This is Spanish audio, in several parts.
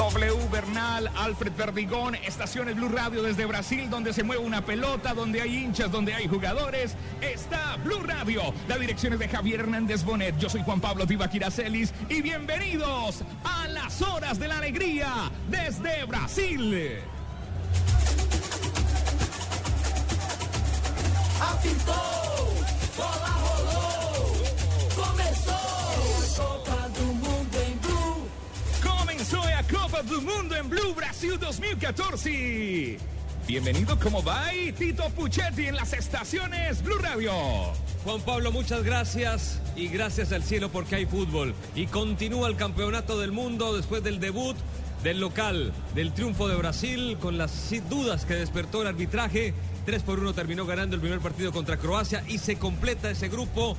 W Bernal, Alfred Perdigón, Estaciones Blue Radio desde Brasil, donde se mueve una pelota, donde hay hinchas, donde hay jugadores. Está Blue Radio. La dirección es de Javier Hernández Bonet. Yo soy Juan Pablo Tibaquiracelis y bienvenidos a las horas de la alegría desde Brasil. Comenzó del Mundo en Blue Brasil 2014. Bienvenido, ¿cómo va? Y Tito Puchetti en las estaciones Blue Radio. Juan Pablo, muchas gracias y gracias al cielo porque hay fútbol. Y continúa el campeonato del mundo después del debut del local, del triunfo de Brasil, con las dudas que despertó el arbitraje. 3 por 1 terminó ganando el primer partido contra Croacia y se completa ese grupo.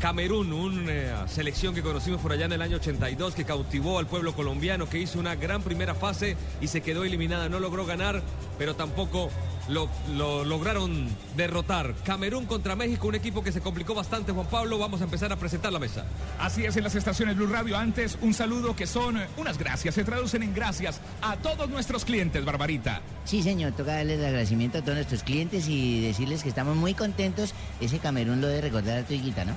Camerún, una selección que conocimos por allá en el año 82, que cautivó al pueblo colombiano, que hizo una gran primera fase y se quedó eliminada. No logró ganar, pero tampoco lo, lo lograron derrotar. Camerún contra México, un equipo que se complicó bastante, Juan Pablo. Vamos a empezar a presentar la mesa. Así es en las estaciones Blue Radio. Antes, un saludo que son eh, unas gracias, se traducen en gracias a todos nuestros clientes, Barbarita. Sí, señor, toca darles el agradecimiento a todos nuestros clientes y decirles que estamos muy contentos. Ese Camerún lo de recordar a tu hijita, ¿no?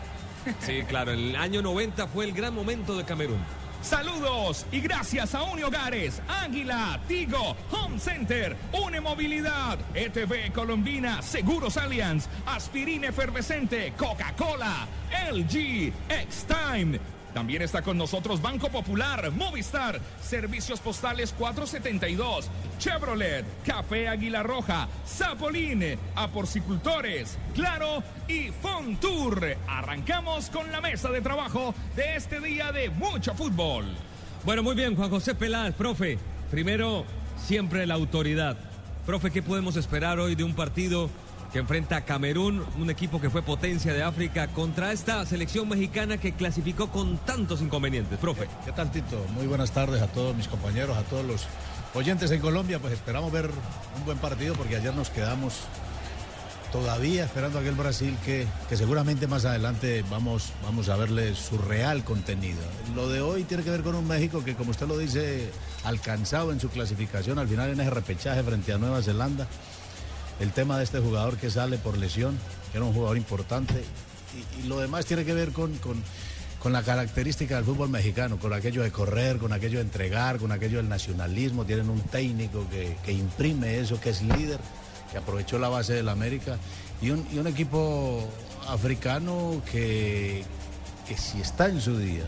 Sí, claro, el año 90 fue el gran momento de Camerún. Saludos y gracias a Uni Hogares, Águila, Tigo, Home Center, Une Movilidad, ETV Colombina, Seguros Allianz, Aspirina Efervescente, Coca-Cola, LG, X-Time. También está con nosotros Banco Popular, Movistar, Servicios Postales 472, Chevrolet, Café Águila Roja, Zapolín, Aporcicultores, Claro y Fontour. Arrancamos con la mesa de trabajo de este día de mucho fútbol. Bueno, muy bien, Juan José Peláez, profe. Primero, siempre la autoridad. Profe, ¿qué podemos esperar hoy de un partido que enfrenta a Camerún, un equipo que fue potencia de África, contra esta selección mexicana que clasificó con tantos inconvenientes? Profe. ¿Qué tal, Tito? Muy buenas tardes a todos mis compañeros, a todos los oyentes en Colombia. Pues esperamos ver un buen partido porque ayer nos quedamos todavía esperando aquel Brasil que, que seguramente más adelante vamos, vamos a verle su real contenido. Lo de hoy tiene que ver con un México que, como usted lo dice, alcanzado en su clasificación al final en ese repechaje frente a Nueva Zelanda. El tema de este jugador que sale por lesión, que era un jugador importante, y, lo demás tiene que ver con, con, con la característica del fútbol mexicano, con aquello de correr, con aquello de entregar, con aquello del nacionalismo. Tienen un técnico que, que imprime eso, que es líder que aprovechó la base del América, y un, y un equipo africano que, que si está en su día,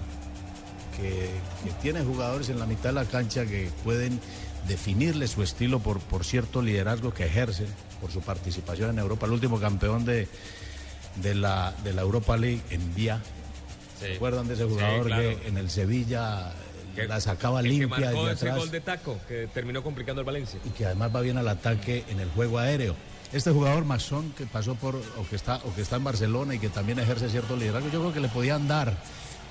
que, que, tiene jugadores en la mitad de la cancha que pueden definirle su estilo por, por cierto liderazgo que ejercen, por su participación en Europa, el último campeón de, de, la, de la Europa League en Vía. Sí. ¿Se acuerdan de ese jugador Sí, claro. que en el Sevilla Que- la sacaba el que limpia marcó ese atrás? gol de taco que terminó complicando el Valencia. y que además va bien al ataque en el juego aéreo. Este jugador masón que pasó por o que está o que está en Barcelona y que también ejerce cierto liderazgo, yo creo que le podían dar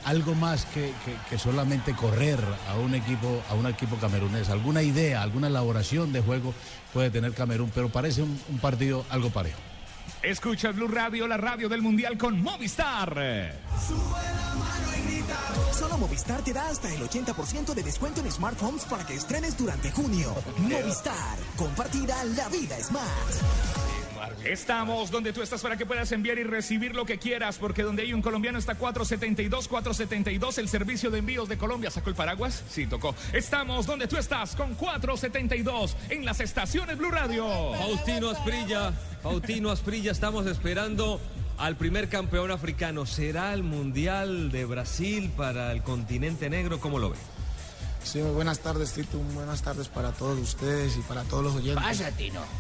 algo más que, que- que solamente correr a un equipo a un equipo camerunés, alguna idea, alguna elaboración de juego puede tener Camerún, pero parece un, un partido algo parejo. Escucha Blue Radio, la radio del Mundial con Movistar. Solo Movistar te da hasta el 80% de descuento en smartphones para que estrenes durante junio. Movistar, compartida la vida smart. Estamos donde tú estás para que puedas enviar y recibir lo que quieras, porque donde hay un colombiano está 472, 472, el servicio de envíos de Colombia. ¿Sacó el paraguas? Sí, tocó. Estamos donde tú estás con 472 en las estaciones Blue Radio. Faustino Asprilla, Faustino Asprilla, estamos esperando al primer campeón africano. ¿Será el Mundial de Brasil para el continente negro? ¿Cómo lo ve? Sí, buenas tardes, Tito. Buenas tardes para todos ustedes y para todos los oyentes. Pasa, Tino.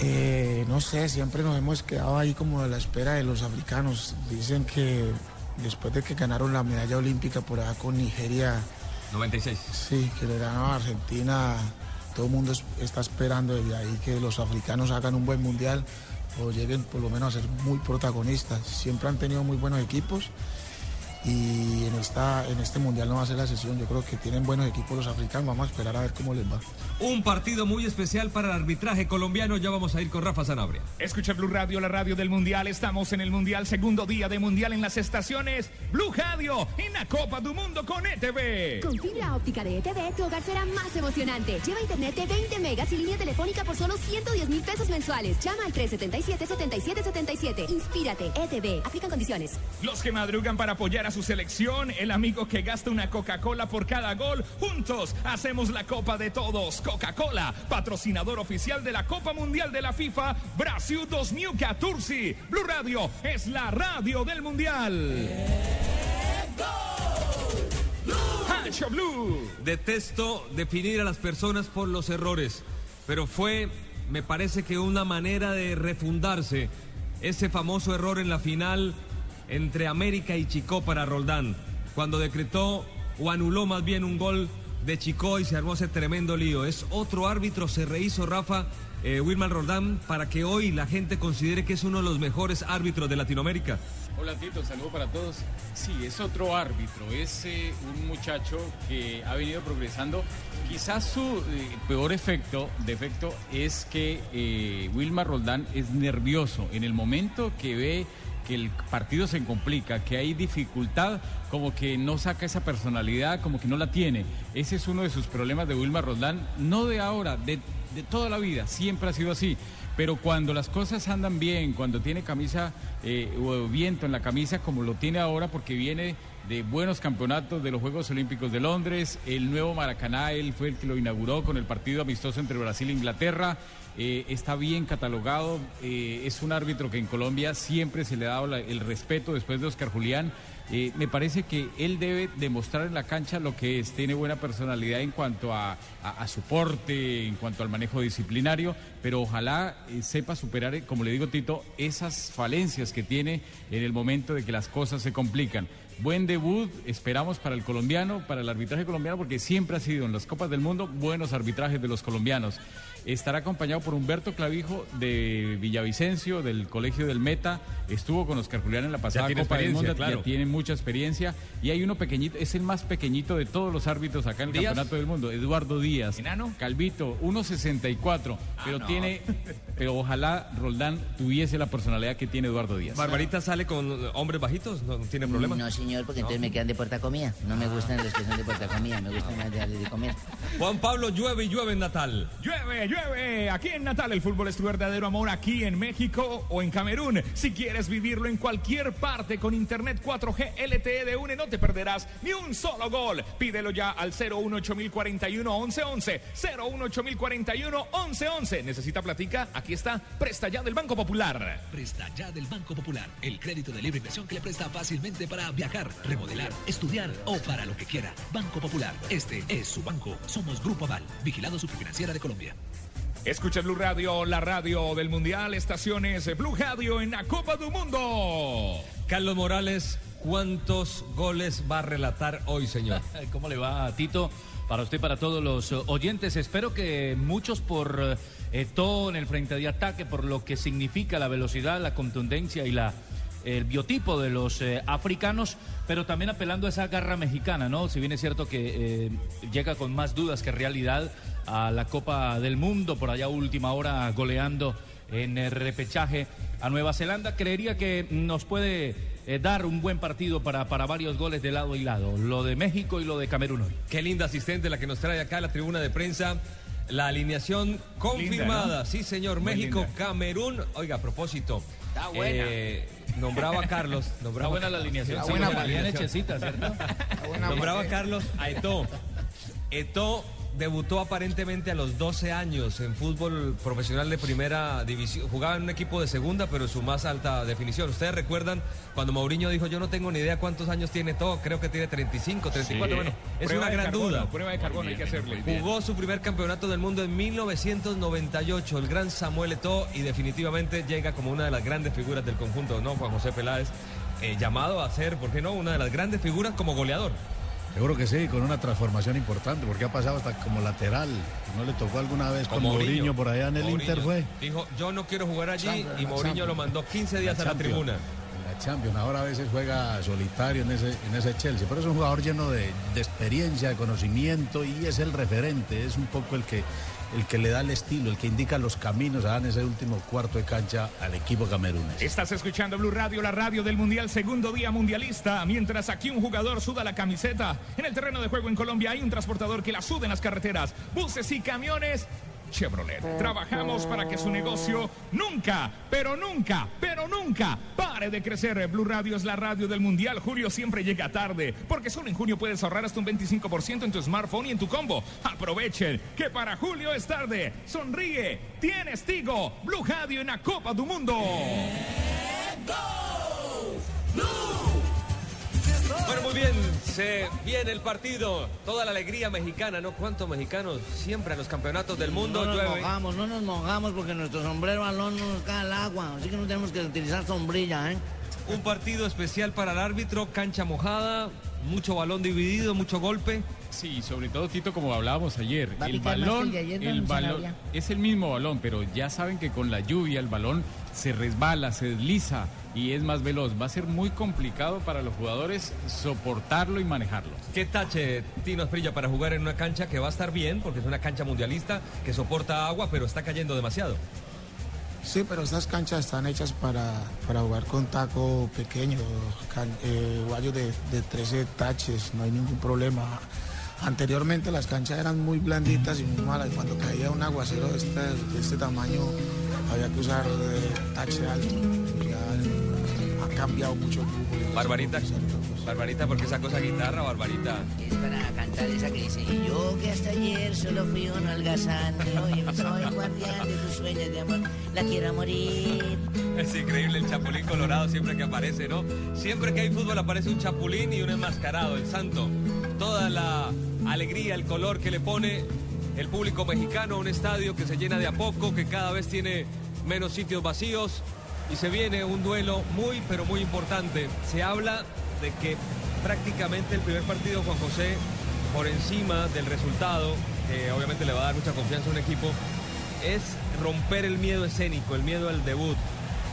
Eh, no sé, siempre nos hemos quedado ahí como a la espera de los africanos. Dicen que después de que ganaron la medalla olímpica por allá con Nigeria, 96. sí, que le ganaron a Argentina, todo el mundo es- está esperando desde ahí que los africanos hagan un buen mundial o lleguen por lo menos a ser muy protagonistas. Siempre han tenido muy buenos equipos y en, esta, en este mundial no va a ser la sesión. Yo creo que tienen buenos equipos los africanos. Vamos a esperar a ver cómo les va. Un partido muy especial para el arbitraje colombiano. Ya vamos a ir con Rafa Sanabria. Escucha Blue Radio, la radio del Mundial. Estamos en el Mundial, segundo día de Mundial en las estaciones. Blue Radio, en la Copa del Mundo con ETV. Con fibra óptica de ETV, tu hogar será más emocionante. Lleva internet de 20 megas y línea telefónica por solo 110 mil pesos mensuales. Llama al 377-7777. Inspírate, ETV. Aplican condiciones. Los que madrugan para apoyar a su selección, el amigo que gasta una Coca-Cola por cada gol. Juntos hacemos la Copa de Todos. Coca-Cola, patrocinador oficial de la Copa Mundial de la FIFA Brasil 2014. Blue Radio es la radio del Mundial. Hacho Blue. Detesto definir a las personas por los errores, pero fue, me parece que una manera de refundarse ese famoso error en la final entre América y Chicó para Roldán, cuando decretó o anuló más bien un gol de Chicó y se armó ese tremendo lío. Es otro árbitro, se rehizo Rafa eh, Wilman Roldán para que hoy la gente considere que es uno de los mejores árbitros de Latinoamérica. Hola Tito, saludo para todos. Sí, es otro árbitro, es eh, un muchacho que ha venido progresando. Quizás su eh, peor efecto, defecto, es que eh, Wilmar Roldán es nervioso. En el momento que ve que el partido se complica, que hay dificultad, como que no saca esa personalidad, como que no la tiene. Ese es uno de sus problemas de Wilmar Roldán, no de ahora, de, de toda la vida, siempre ha sido así. Pero cuando las cosas andan bien, cuando tiene camisa eh, o viento en la camisa, como lo tiene ahora, porque viene de buenos campeonatos de los Juegos Olímpicos de Londres, el nuevo Maracaná, él fue el que lo inauguró con el partido amistoso entre Brasil e Inglaterra, eh, está bien catalogado, eh, es un árbitro que en Colombia siempre se le ha dado el respeto después de Oscar Julián. Eh, me parece que él debe demostrar en la cancha lo que es, tiene buena personalidad en cuanto a, a- a su porte, en cuanto al manejo disciplinario, pero ojalá sepa superar, como le digo Tito, esas falencias que tiene en el momento de que las cosas se complican. Buen debut, esperamos para el colombiano, para el arbitraje colombiano, porque siempre ha sido en las Copas del Mundo buenos arbitrajes de los colombianos. Estará acompañado por Humberto Clavijo de Villavicencio, del Colegio del Meta. Estuvo con Oscar Julián en la pasada Copa del Mundo, claro. ya tiene mucha experiencia. Y hay uno pequeñito, es el más pequeñito de todos los árbitros acá en el ¿Díaz? Campeonato del Mundo, Eduardo Díaz. ¿Enano? Calvito, 1.64, pero no. tiene, pero ojalá Roldán tuviese la personalidad que tiene Eduardo Díaz. ¿Barbarita sale con hombres bajitos? ¿No tiene problema? No, señor, porque entonces me quedan de puerta comida. No me gustan los que son de puerta comida, me gustan más de de comer. Juan Pablo llueve y llueve en Natal. Llueve, llueve. Aquí en Natal el fútbol es tu verdadero amor. Aquí en México o en Camerún. Si quieres vivirlo en cualquier parte con internet 4G LTE de UNE, no te perderás ni un solo gol. Pídelo ya al 01841 1111. 01841 1111. ¿Necesita platica? Aquí está. Presta ya del Banco Popular. Presta ya del Banco Popular, el crédito de libre inversión que le presta fácilmente para viajar, remodelar, estudiar o para lo que quiera. Banco Popular, este es su banco. Somos Grupo Aval, vigilado superfinanciera de Colombia. Escucha Blue Radio, la radio del Mundial. Estaciones Blue Radio en la Copa del Mundo. Carlos Morales, ¿cuántos goles va a relatar hoy, señor? ¿Cómo le va, Tito? Para usted y para todos los eh, oyentes, espero que muchos por eh, todo en el frente de ataque, por lo que significa la velocidad, la contundencia y la el biotipo de los eh, africanos, pero también apelando a esa garra mexicana, ¿no? Si bien es cierto que eh, llega con más dudas que realidad a la Copa del Mundo, por allá última hora goleando en el repechaje a Nueva Zelanda, creería que nos puede eh, dar un buen partido para, para varios goles de lado y lado, lo de México y lo de Camerún hoy. Qué linda asistente la que nos trae acá a la tribuna de prensa. La alineación confirmada. ¿no? Sí, señor. Muy México, linda. Camerún. Oiga, a propósito. Está buena. eh, nombraba a Carlos. Nombraba Está buena la alineación. Está sí, buena la alineación hechecita, ¿cierto? Nombraba a Carlos a Eto'o. Eto'o debutó aparentemente a los 12 años en fútbol profesional de primera división. Jugaba en un equipo de segunda, pero en su más alta definición. Ustedes recuerdan cuando Mourinho dijo, yo no tengo ni idea cuántos años tiene Eto'o, creo que tiene 35, 34, bueno, es Prueba una gran carbono, duda. Prueba de carbono hay que hacerle. Jugó su primer campeonato del mundo en 1998, el gran Samuel Eto'o, y definitivamente llega como una de las grandes figuras del conjunto, ¿no? Juan José Peláez, eh, llamado a ser, ¿por qué no?, una de las grandes figuras como goleador. Seguro que sí, con una transformación importante, porque ha pasado hasta como lateral. ¿No le tocó alguna vez con Mourinho por allá en el Mourinho Inter fue? Dijo, yo no quiero jugar allí, Champions, y Mourinho lo mandó 15 días a la tribuna. En la Champions. Ahora a veces juega solitario en ese, en ese Chelsea. Pero es un jugador lleno de, de experiencia, de conocimiento y es el referente. Es un poco el que, el que le da el estilo, el que indica los caminos a en ese último cuarto de cancha al equipo camerunés. Estás escuchando Blue Radio, la radio del Mundial, segundo día mundialista. Mientras aquí un jugador suda la camiseta. En el terreno de juego en Colombia hay un transportador que la suda en las carreteras, buses y camiones. Chevrolet. Trabajamos para que su negocio nunca, pero nunca, pero nunca pare de crecer. Blue Radio es la radio del Mundial. Julio siempre llega tarde, porque solo en junio puedes ahorrar hasta un 25% en tu smartphone y en tu combo. Aprovechen que para julio es tarde. Sonríe, tienes Tigo. Blue Radio en la Copa do Mundo. Bueno, muy bien, se viene el partido, toda la alegría mexicana, ¿no? ¿Cuántos mexicanos siempre en los campeonatos del mundo No nos llueve? mojamos, no nos mojamos porque nuestro sombrero balón no nos cae el agua. Así que no tenemos que utilizar sombrilla, ¿eh? Un partido especial para el árbitro, cancha mojada, mucho balón dividido, mucho golpe. Sí, sobre todo Tito, como hablábamos ayer, ¿Va a el balón, el balón es el mismo balón, pero ya saben que con la lluvia el balón se resbala, se desliza y es más veloz. Va a ser muy complicado para los jugadores soportarlo y manejarlo. ¿Qué tache Tino Esprilla para jugar en una cancha que va a estar bien, porque es una cancha mundialista que soporta agua, pero está cayendo demasiado? Sí, pero estas canchas están hechas para, para jugar con taco pequeño, can- eh, guayos de, de 13 taches, no hay ningún problema. Anteriormente las canchas eran muy blanditas y muy malas. y Cuando caía un aguacero de este, de este tamaño había que usar eh, tache alto. Cambiado mucho el fútbol. Barbarita, Barbarita, porque sacó esa guitarra, Barbarita? Es para cantar esa que dice, "Y yo que hasta ayer solo fui un holgazán, hoy soy guardián de tus sueños de amor, la quiero morir. Es increíble el chapulín colorado siempre que aparece, ¿no? Siempre que hay fútbol aparece un chapulín y un enmascarado, el santo. Toda la alegría, el color que le pone el público mexicano a un estadio que se llena de a poco, que cada vez tiene menos sitios vacíos y se viene un duelo muy, pero muy importante. Se habla de que prácticamente el primer partido, Juan José, por encima del resultado, que obviamente le va a dar mucha confianza a un equipo, es romper el miedo escénico, el miedo al debut.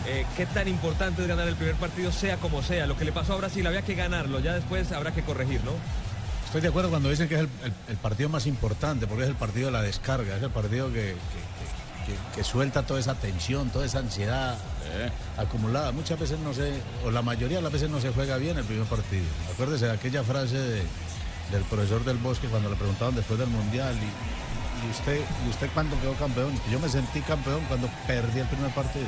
Eh, ¿Qué tan importante es ganar el primer partido, sea como sea? Lo que le pasó a Brasil había que ganarlo, ya después habrá que corregir, ¿no? Estoy de acuerdo cuando dicen que es el, partido más importante, porque es el partido de la descarga, es el partido que- que suelta toda esa tensión, toda esa ansiedad eh, acumulada. Muchas veces no se, o la mayoría de las veces no se juega bien el primer partido. Acuérdese de aquella frase de- del profesor del Bosque cuando le preguntaban después del Mundial, y, y usted, ¿y usted cuándo quedó campeón? Yo me sentí campeón cuando perdí el primer partido.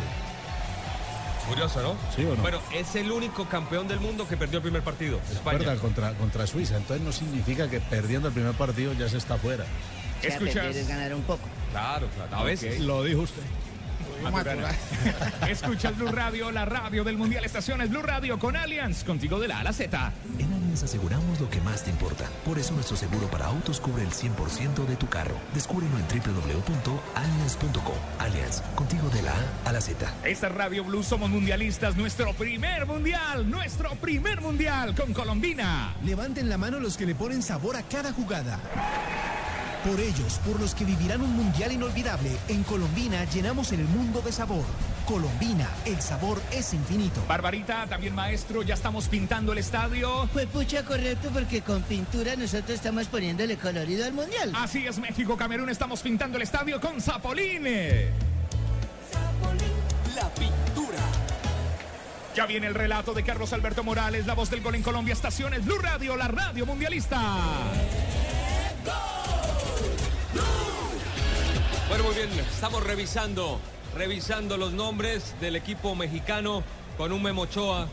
Curioso, ¿no? Sí o no. Bueno, es el único campeón del mundo que perdió el primer partido, España. Contra, contra Suiza. Entonces no significa que perdiendo el primer partido ya se está fuera. O sea, Escuchas. ganar un poco. Claro, claro. A veces. Lo dijo usted. Escuchas Blue Radio, la radio del Mundial. Estaciones Blue Radio con Allianz, contigo de la A a la Z. En Allianz aseguramos lo que más te importa. Por eso nuestro seguro para autos cubre el 100% de tu carro. Descúbrelo en www.allianz.com. Allianz, contigo de la A a la Z. Esta es Radio Blue, somos mundialistas. Nuestro primer mundial, nuestro primer mundial con Colombina. Levanten la mano los que le ponen sabor a cada jugada. Por ellos, por los que vivirán un mundial inolvidable, en Colombina llenamos el mundo de sabor. Colombina, el sabor es infinito. Barbarita, también maestro, ya estamos pintando el estadio. Pues pucha, correcto, porque con pintura nosotros estamos poniéndole colorido al mundial. Así es, México, Camerún, estamos pintando el estadio con Zapolín. La pintura. Ya viene el relato de Carlos Alberto Morales, la voz del gol en Colombia, estaciones Blue Radio, la radio mundialista. Bueno, muy bien, estamos revisando, revisando los nombres del equipo mexicano con un Memo Ochoa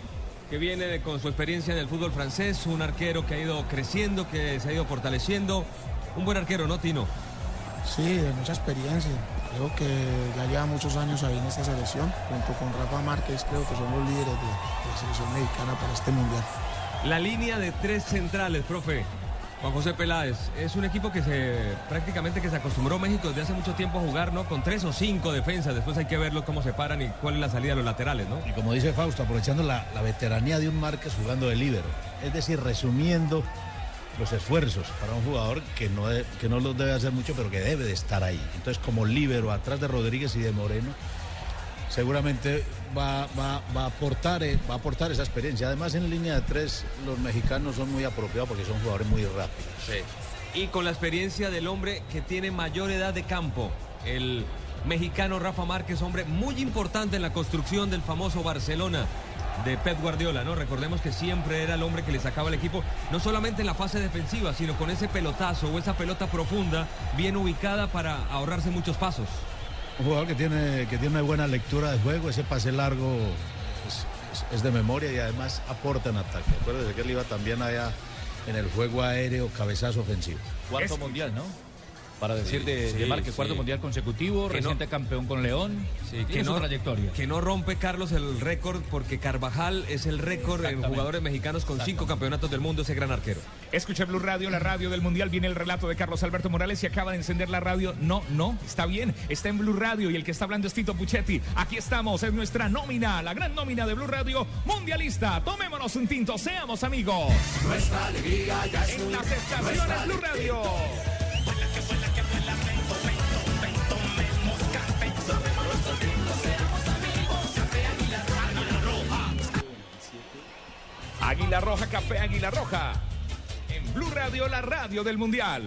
que viene con su experiencia en el fútbol francés, un arquero que ha ido creciendo, que se ha ido fortaleciendo. Un buen arquero, ¿no, Tino? Sí, de mucha experiencia. Creo que ya lleva muchos años ahí en esta selección. Junto con Rafa Márquez, creo que son los líderes de, de la selección mexicana para este mundial. La línea de tres centrales, profe. Juan José Peláez, es un equipo que se prácticamente que se acostumbró México desde hace mucho tiempo a jugar, ¿no? Con tres o cinco defensas. Después hay que verlos cómo se paran y cuál es la salida de los laterales, ¿no? Y como dice Fausto, aprovechando la, la veteranía de un Márquez jugando de líbero. Es decir, resumiendo los esfuerzos para un jugador que no, que no los debe hacer mucho, pero que debe de estar ahí. Entonces, como líbero atrás de Rodríguez y de Moreno, seguramente va, va, va, a aportar, eh, va aportar esa experiencia. Además, en línea de tres, los mexicanos son muy apropiados porque son jugadores muy rápidos. Sí. Y con la experiencia del hombre que tiene mayor edad de campo, el mexicano Rafa Márquez, hombre muy importante en la construcción del famoso Barcelona de Pep Guardiola, ¿no? Recordemos que siempre era el hombre que le sacaba el equipo, no solamente en la fase defensiva, sino con ese pelotazo o esa pelota profunda, bien ubicada para ahorrarse muchos pasos. Un jugador que tiene, que tiene una buena lectura de juego, ese pase largo es, es, es de memoria y además aporta en ataque. Acuérdese que él iba también allá en el juego aéreo, cabezazo ofensivo. Cuarto Es- mundial, ¿no? Para decir Sí, de, de sí, cuarto sí. mundial consecutivo, Que reciente no- campeón con León. Sí, Tiene su trayectoria. Que no rompe Carlos el récord porque Carvajal es el récord en jugadores mexicanos con cinco campeonatos del mundo, ese gran arquero. Escucha Blue Radio, la radio del Mundial. Viene el relato de Carlos Alberto Morales y acaba de encender la radio. No, no, está bien. Está en Blue Radio y el que está hablando es Tito Puchetti. Aquí estamos, es nuestra nómina, la gran nómina de Blue Radio Mundialista. Tomémonos un tinto, seamos amigos. Nuestra alegría ya es En las estaciones Blue Radio. Águila Roja, Café Águila Roja. En Blue Radio, la radio del Mundial.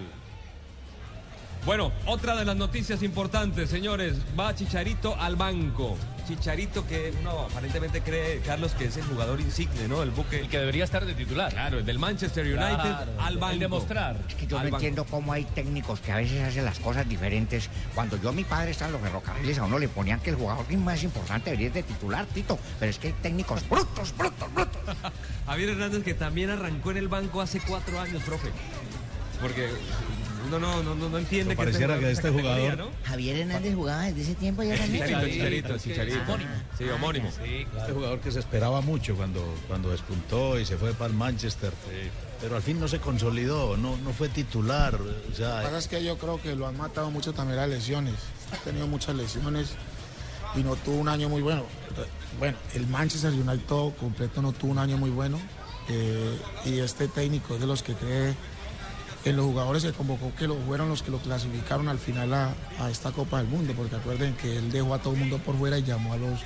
Bueno, otra de las noticias importantes, señores, va Chicharito al banco. Chicharito que uno aparentemente cree, Carlos, que es el jugador insigne, ¿no? El buque. El que debería estar de titular. Claro, el del Manchester United Claro, al el banco. demostrar. Es que yo Al no banco. entiendo cómo hay técnicos que a veces hacen las cosas diferentes. Cuando yo, mi padre, estaba en los ferrocarriles, a uno le ponían que el jugador más importante debería ser de titular, Tito. Pero es que hay técnicos brutos, brutos, brutos. Javier Hernández que también arrancó en el banco hace cuatro años, profe. Porque uno no, no, no, no entiende No, pareciera que este jugador- Javier Hernández jugaba desde ese tiempo ya también. Chicharito, Chicharito, Chicharito. Homónimo. Sí, homónimo. Este jugador que se esperaba mucho cuando, cuando despuntó y se fue para el Manchester. Pero al fin no se consolidó, no, no fue titular. O Lo que pasa es que yo creo que lo han matado mucho también las lesiones. Ha tenido muchas lesiones y no tuvo un año muy bueno. Bueno, el Manchester United todo completo no tuvo un año muy bueno. eh, y este técnico es de los que cree en los jugadores que convocó que lo, fueron los que lo clasificaron al final a, a esta Copa del Mundo, porque acuerden que él dejó a todo el mundo por fuera y llamó a los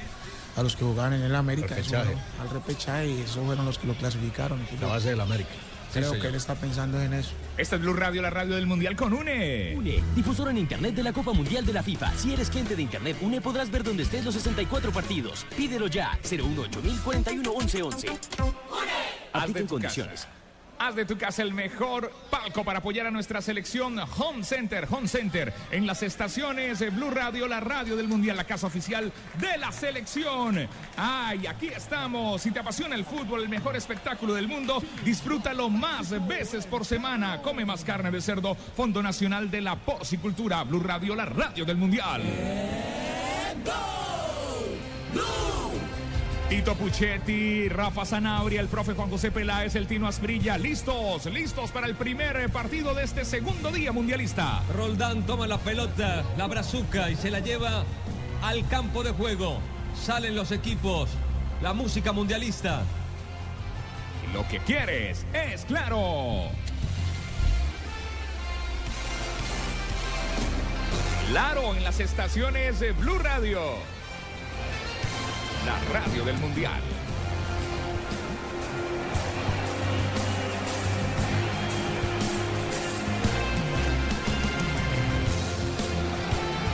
a los que jugaban en el América, eso al repechaje y esos fueron los que lo clasificaron. la base del América. creo que él está pensando en eso. Esta es Blue Radio, la radio del Mundial con UNE. UNE, difusor en Internet de la Copa Mundial de la FIFA. Si eres cliente de Internet UNE, podrás ver donde estés los 64 partidos. Pídelo ya, 018 41 11 11. Haz Aplica de en condiciones. casa. Haz de tu casa el mejor palco para apoyar a nuestra selección Home Center, Home Center, en las estaciones de Blue Radio, la radio del Mundial, la casa oficial de la selección. Ay, aquí estamos. Si te apasiona el fútbol, el mejor espectáculo del mundo, disfrútalo más veces por semana. Come más carne de cerdo, Fondo Nacional de la Porcicultura, Blue Radio, la radio del Mundial. Tito Puchetti, Rafa Zanabria, el profe Juan José Peláez, el Tino Asprilla, listos, listos para el primer eh, partido de este segundo día mundialista. Roldán toma la pelota, la brazuca y se la lleva al campo de juego. Salen los equipos, la música mundialista. Lo que quieres es claro. Claro, en las estaciones de Blue Radio. La radio del Mundial.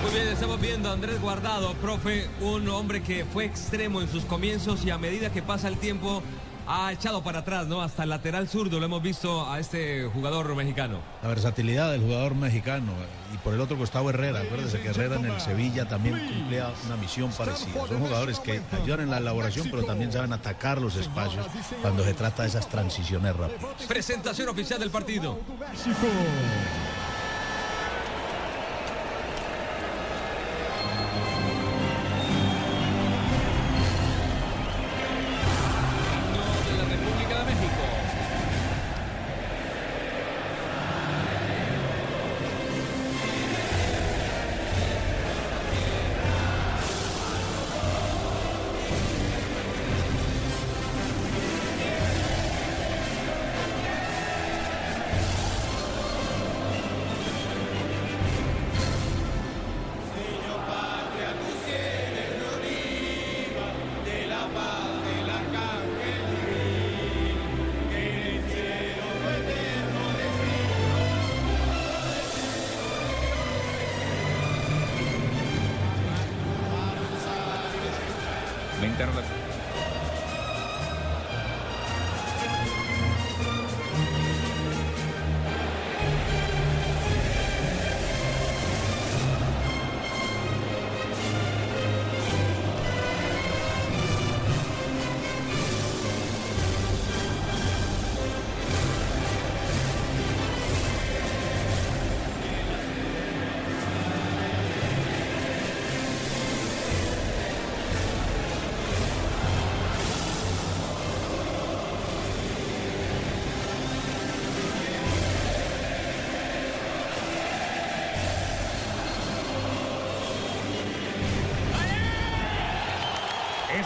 Muy bien, estamos viendo a Andrés Guardado, profe, un hombre que fue extremo en sus comienzos y a medida que pasa el tiempo ha echado para atrás, ¿no? Hasta el lateral zurdo lo hemos visto a este jugador mexicano. La versatilidad del jugador mexicano. Y por el otro costado Herrera. Acuérdese que Herrera en el Sevilla también cumplía una misión parecida. Son jugadores que ayudan en la elaboración, pero también saben atacar los espacios cuando se trata de esas transiciones rápidas. Presentación oficial del partido. de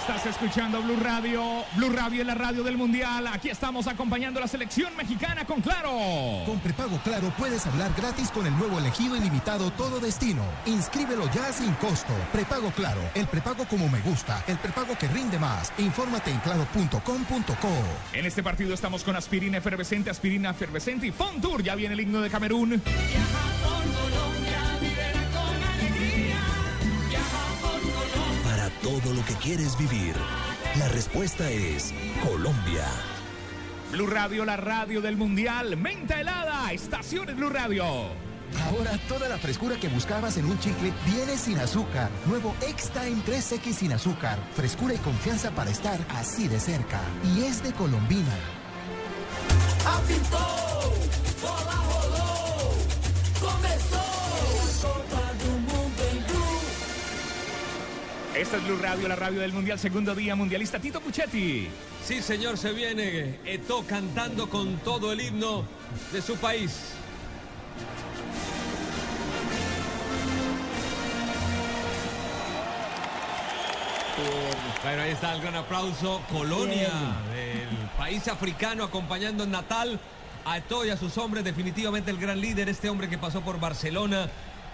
Estás escuchando Blue Radio. Blue Radio es la radio del Mundial. Aquí estamos acompañando a la selección mexicana con Claro. Con prepago Claro puedes hablar gratis con el nuevo elegido ilimitado Todo Destino. Inscríbelo ya sin costo. Prepago Claro, el prepago como me gusta, el prepago que rinde más. Infórmate en claro.com.co. En este partido estamos con aspirina efervescente, aspirina efervescente y Fontour. Ya viene el himno de Camerún. Quieres vivir, la respuesta es Colombia. Blue Radio, la radio del Mundial. Menta helada, estaciones Blue Radio. Ahora toda la frescura que buscabas en un chicle viene sin azúcar. Nuevo X-Time 3X sin azúcar. Frescura y confianza para estar así de cerca. Y es de Colombina. Apitou, bola rolou, começou Esta es Blue Radio, la radio del Mundial, segundo día mundialista. Tito Puchetti. Sí, señor, se viene Eto cantando con todo el himno de su país. Bueno, ahí está el gran aplauso. Colonia del país africano acompañando en Natal a Eto y a sus hombres. Definitivamente el gran líder, este hombre que pasó por Barcelona,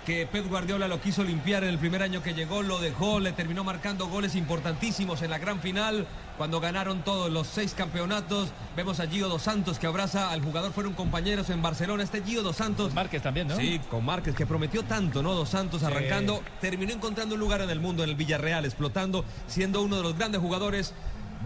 que Pep Guardiola lo quiso limpiar en el primer año que llegó, lo dejó, le terminó marcando goles importantísimos en la gran final, cuando ganaron todos los seis campeonatos. Vemos a Gio Dos Santos que abraza al jugador, fueron compañeros en Barcelona. Este Gio Dos Santos. Márquez también, ¿no? Sí, con Márquez, que prometió tanto, ¿no? Dos Santos arrancando, terminó encontrando un lugar en el mundo, en el Villarreal, explotando, siendo uno de los grandes jugadores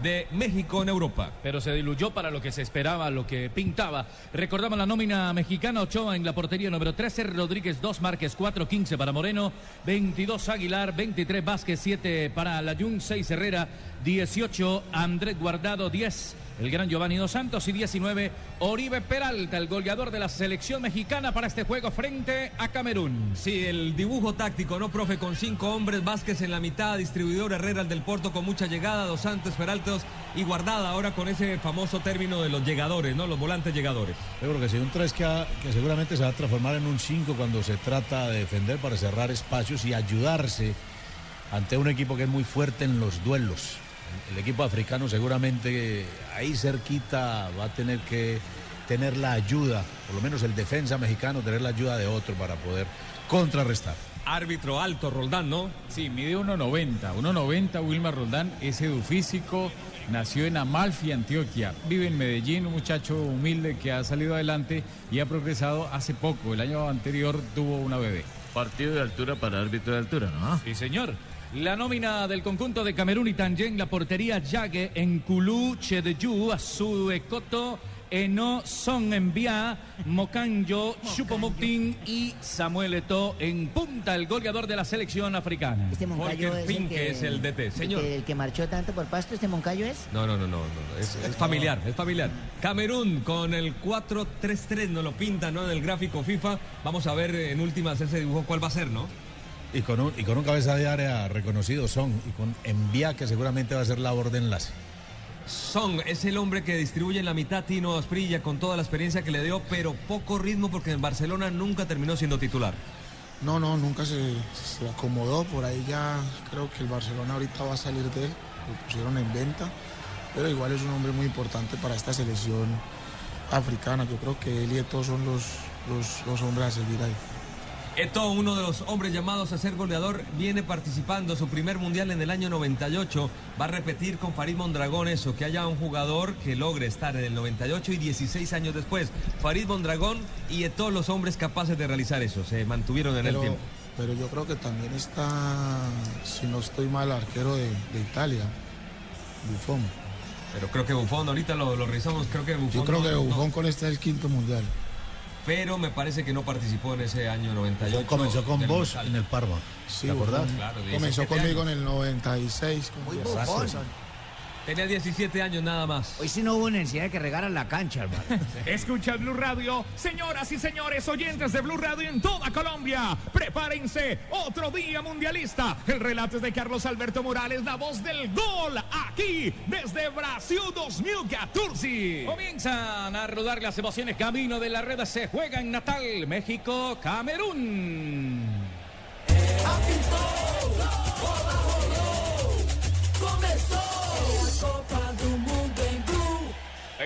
de México en Europa. Pero se diluyó para lo que se esperaba, lo que pintaba. Recordamos la nómina mexicana, Ochoa en la portería número 13, Rodríguez 2, Márquez 4, 15 para Moreno, 22 Aguilar, 23 Vázquez, 7 para Layún, 6 Herrera, 18 Andrés Guardado, 10 el gran Giovanni Dos Santos y 19 Oribe Peralta, el goleador de la selección mexicana para este juego frente a Camerún. Sí, el dibujo táctico, ¿no, profe? Con cinco hombres, Vázquez en la mitad, distribuidor Herrera el del Porto con mucha llegada, Dos Santos, Peraltos y Guardada ahora con ese famoso término de los llegadores, ¿no? Los volantes llegadores. Yo creo que sí, un 3 que, ha- que seguramente se va a transformar en un 5 cuando se trata de defender para cerrar espacios y ayudarse ante un equipo que es muy fuerte en los duelos. El, equipo africano seguramente ahí cerquita va a tener que tener la ayuda, por lo menos el defensa mexicano, tener la ayuda de otro para poder contrarrestar. Árbitro alto, Roldán, ¿no? Sí, mide 1.90. 1.90 Wilmar Roldán es edufísico, nació en Amalfi, Antioquia. Vive en Medellín, un muchacho humilde que ha salido adelante y ha progresado hace poco. El año anterior tuvo una bebé. Partido de altura para árbitro de altura, ¿no? Sí, señor. La nómina del conjunto de Camerún y Tangen, la portería Yague, Enkulu, Chedeyu, Azuekoto, Eno, Son Envía, Mokanjo, Chupomuktin y Samuel Eto'o en punta, el goleador de la selección africana. Este Moncayo es el que, que es el DT. Señor. El que marchó tanto por Pasto, este Moncayo es. No, no, no, no, no, Es, es familiar, es familiar. Camerún con el 4-3-3, nos lo pinta, ¿no? En el gráfico FIFA. Vamos a ver en últimas ese dibujo cuál va a ser, ¿no? Y con un, y con un cabeza de área reconocido son, y con envía que seguramente va a ser labor de enlace. Son es el hombre que distribuye en la mitad Tino Asprilla con toda la experiencia que le dio, pero poco ritmo porque en Barcelona nunca terminó siendo titular. No, no, nunca se, se acomodó. Por ahí ya creo que el Barcelona ahorita va a salir de él. Lo pusieron en venta. Pero igual es un hombre muy importante para esta selección africana. Yo creo que él y todos son los, los, los hombres a seguir ahí. Eto, uno de los hombres llamados a ser goleador, viene participando su primer mundial en el año 98. Va a repetir con Farid Mondragón eso, que haya un jugador que logre estar en el 98 y 16 años después. Farid Mondragón y Eto, los hombres capaces de realizar eso, se mantuvieron en Pero, el tiempo. pero yo creo que también está, si no estoy mal, arquero de, de Italia. Bufón. Pero creo que Bufón, ahorita lo, lo revisamos, creo que Bufón. Yo creo no- que no- Bufón con este es el quinto mundial. Pero me parece que no participó en ese año 98. Comenzó con vos local. en el Parma. Sí, ¿Te acordás? Claro, Comenzó 17 conmigo años. en el 96. Muy Exacto. bufón. Tenía 17 años nada más. Hoy sí no hubo necesidad de que regaran la cancha, hermano. Escucha Blue Radio, señoras y señores oyentes de Blue Radio en toda Colombia. Prepárense, otro día mundialista. El relato es de Carlos Alberto Morales, la voz del gol, aquí desde Brasil 2014. Comienzan a rodar las emociones. Camino de la red se juega en Natal, México, Camerún.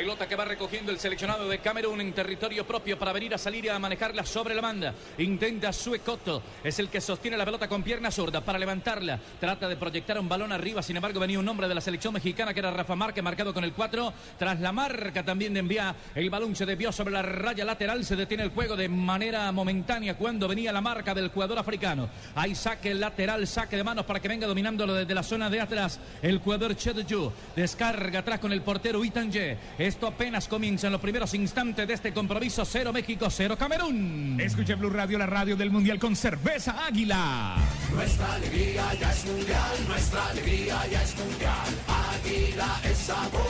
Pelota que va recogiendo el seleccionado de Camerún en territorio propio para venir a salir y a manejarla sobre la banda. Intenta Suecoto, es el que sostiene la pelota con pierna zurda para levantarla. Trata de proyectar un balón arriba, sin embargo venía un hombre de la selección mexicana que era Rafa Márquez, marcado con el 4. Tras la marca también de envía, el balón se desvió sobre la raya lateral, se detiene el juego de manera momentánea cuando venía la marca del jugador africano. Hay saque lateral, saque de manos para que venga dominándolo desde la zona de atrás. El jugador Chedeju descarga atrás con el portero Itanje. Esto apenas comienza en los primeros instantes de este compromiso. Cero México, cero Camerún. Escuche Blue Radio, la radio del mundial con cerveza águila. Nuestra alegría ya es mundial, nuestra alegría ya es mundial. Águila es sabor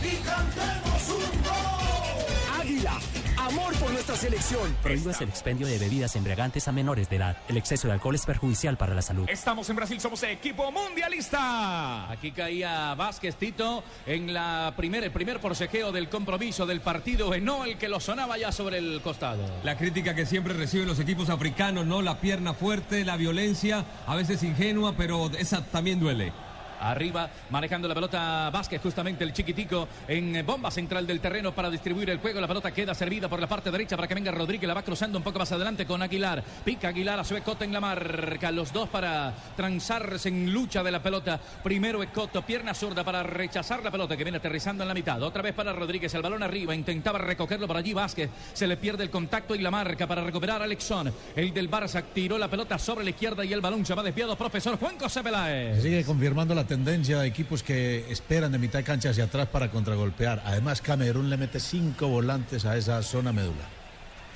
y cantemos un gol. Águila, amor por nuestra selección. Prohíbas el expendio de bebidas embriagantes a menores de edad. El exceso de alcohol es perjudicial para la salud. Estamos en Brasil, somos equipo mundialista. Aquí caía Vázquez Tito en la primer, el primer forcejeo del compromiso del partido, no el que lo sonaba ya sobre el costado. La crítica que siempre reciben los equipos africanos, ¿no? La pierna fuerte, la violencia, a veces ingenua, pero esa también duele. Arriba, manejando la pelota Vázquez, justamente el chiquitico en bomba central del terreno para distribuir el juego. La pelota queda servida por la parte derecha para que venga Rodríguez. La va cruzando un poco más adelante con Aguilar. Pica Aguilar a su Ecoto en la marca. Los dos para transarse en lucha de la pelota. Primero Ecoto, pierna zurda para rechazar la pelota que viene aterrizando en la mitad. Otra vez para Rodríguez, el balón arriba. Intentaba recogerlo por allí Vázquez. Se le pierde el contacto y la marca para recuperar a Alexón. El del Barça tiró la pelota sobre la izquierda y el balón se va desviado. Profesor Juan José Peláez. sigue confirmando la tendencia de equipos que esperan de mitad de cancha hacia atrás para contragolpear. Además, Camerún le mete cinco volantes a esa zona médula.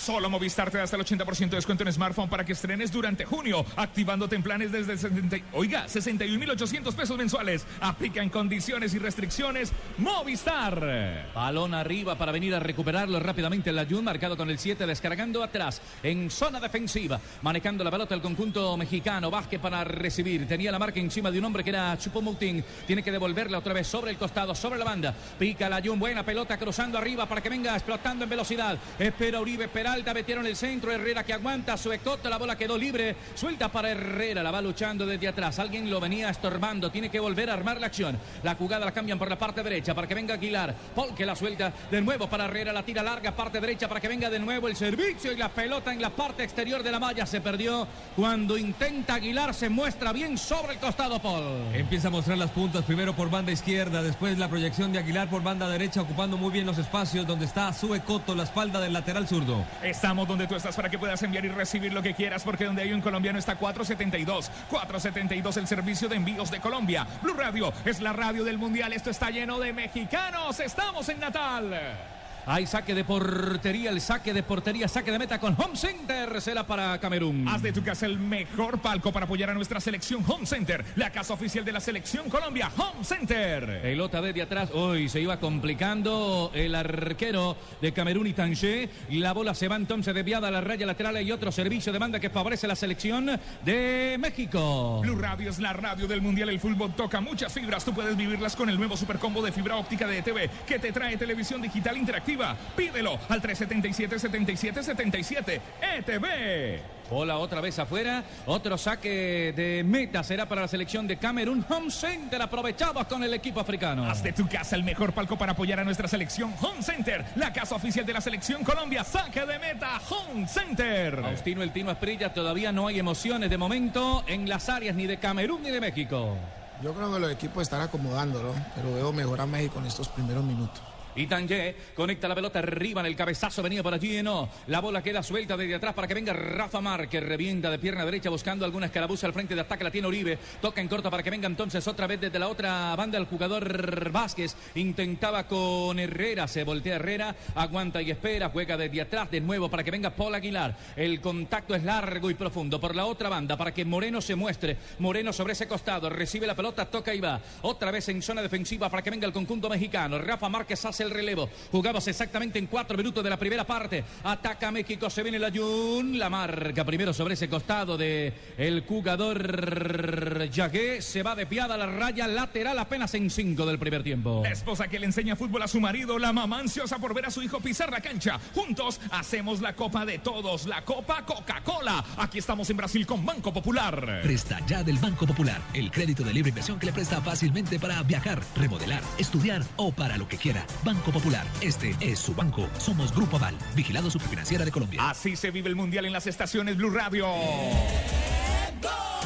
Solo Movistar te da hasta el 80% de descuento en smartphone para que estrenes durante junio, activándote en planes desde 70, y- oiga, 61.800 pesos mensuales. Aplican condiciones y restricciones. Movistar. Balón arriba para venir a recuperarlo rápidamente el Ayun, marcado con el 7, descargando atrás en zona defensiva, manejando la pelota el conjunto mexicano. Vázquez para recibir, tenía la marca encima de un hombre que era Chupomoutin. Tiene que devolverla otra vez sobre el costado, sobre la banda. Pica el Ayun, buena pelota cruzando arriba para que venga explotando en velocidad. Espera Uribe Peralta, metieron el centro. Herrera que aguanta, Suecoto, la bola quedó libre. Suelta para Herrera, la va luchando desde atrás. Alguien lo venía estorbando, tiene que volver a armar la acción. La jugada la cambian por la parte derecha para que venga Aguilar. Paul que la suelta de nuevo para Herrera, la tira larga, parte derecha para que venga de nuevo el servicio y la pelota en la parte exterior de la malla se perdió. Cuando intenta Aguilar se muestra bien sobre el costado Paul. Empieza a mostrar las puntas, primero por banda izquierda, después la proyección de Aguilar por banda derecha, ocupando muy bien los espacios donde está Sue Coto, la espalda del lateral zurdo. Estamos donde tú estás para que puedas enviar y recibir lo que quieras, porque donde hay un colombiano está 472. 472 el servicio de envíos de Colombia. Blue Radio es la radio del mundial. Esto está lleno de mexicanos. Estamos en Natal. Hay saque de portería, el saque de portería, saque de meta con Home Center. Será para Camerún. Haz de tu casa el mejor palco para apoyar a nuestra selección Home Center, la casa oficial de la selección Colombia, Home Center. Pelota desde atrás. Hoy se iba complicando el arquero de Camerún y Tanger. La bola se va entonces desviada a la raya lateral y otro servicio de banda que favorece la selección de México. Blue Radio es la radio del mundial. El fútbol toca muchas fibras. Tú puedes vivirlas con el nuevo supercombo de fibra óptica de ETV que te trae televisión digital interactiva. Pídelo al 377-7777 ETV. Bola otra vez afuera. Otro saque de meta será para la selección de Camerún. Home Center aprovechados con el equipo africano. Haz de tu casa el mejor palco para apoyar a nuestra selección Home Center, la casa oficial de la selección Colombia. Saque de meta Home Center. Faustino el Tino Esprilla, todavía no hay emociones de momento en las áreas ni de Camerún ni de México. Yo creo que los equipos están acomodando, ¿no? Pero veo mejor a México en estos primeros minutos. Itanje conecta la pelota arriba en el cabezazo, venía por allí, no. La bola queda suelta desde atrás para que venga Rafa Mar, revienta de pierna derecha buscando alguna escarabuza al frente de ataque. La tiene Uribe. Toca en corto para que venga entonces otra vez desde la otra banda el jugador Vázquez. Intentaba con Herrera, se voltea Herrera, aguanta y espera, juega desde atrás de nuevo para que venga Paul Aguilar. El contacto es largo y profundo por la otra banda para que Moreno se muestre. Moreno sobre ese costado, recibe la pelota, toca y va. Otra vez en zona defensiva para que venga el conjunto mexicano. Rafa Márquez hace el relevo. Jugamos exactamente en cuatro minutos de la primera parte. Ataca México, se viene la Jun. La marca primero sobre ese costado de el jugador Yagué. Se va de piada a la raya lateral apenas en cinco del primer tiempo. La esposa que le enseña fútbol a su marido, la mamá ansiosa por ver a su hijo pisar la cancha. Juntos hacemos la copa de todos, la Copa Coca-Cola. Aquí estamos en Brasil con Banco Popular. Presta ya del Banco Popular, el crédito de libre inversión que le presta fácilmente para viajar, remodelar, estudiar o para lo que quiera. Banco Popular, este es su banco. Somos Grupo Aval, vigilado superfinanciera de Colombia. Así se vive el mundial en las estaciones Blue Radio.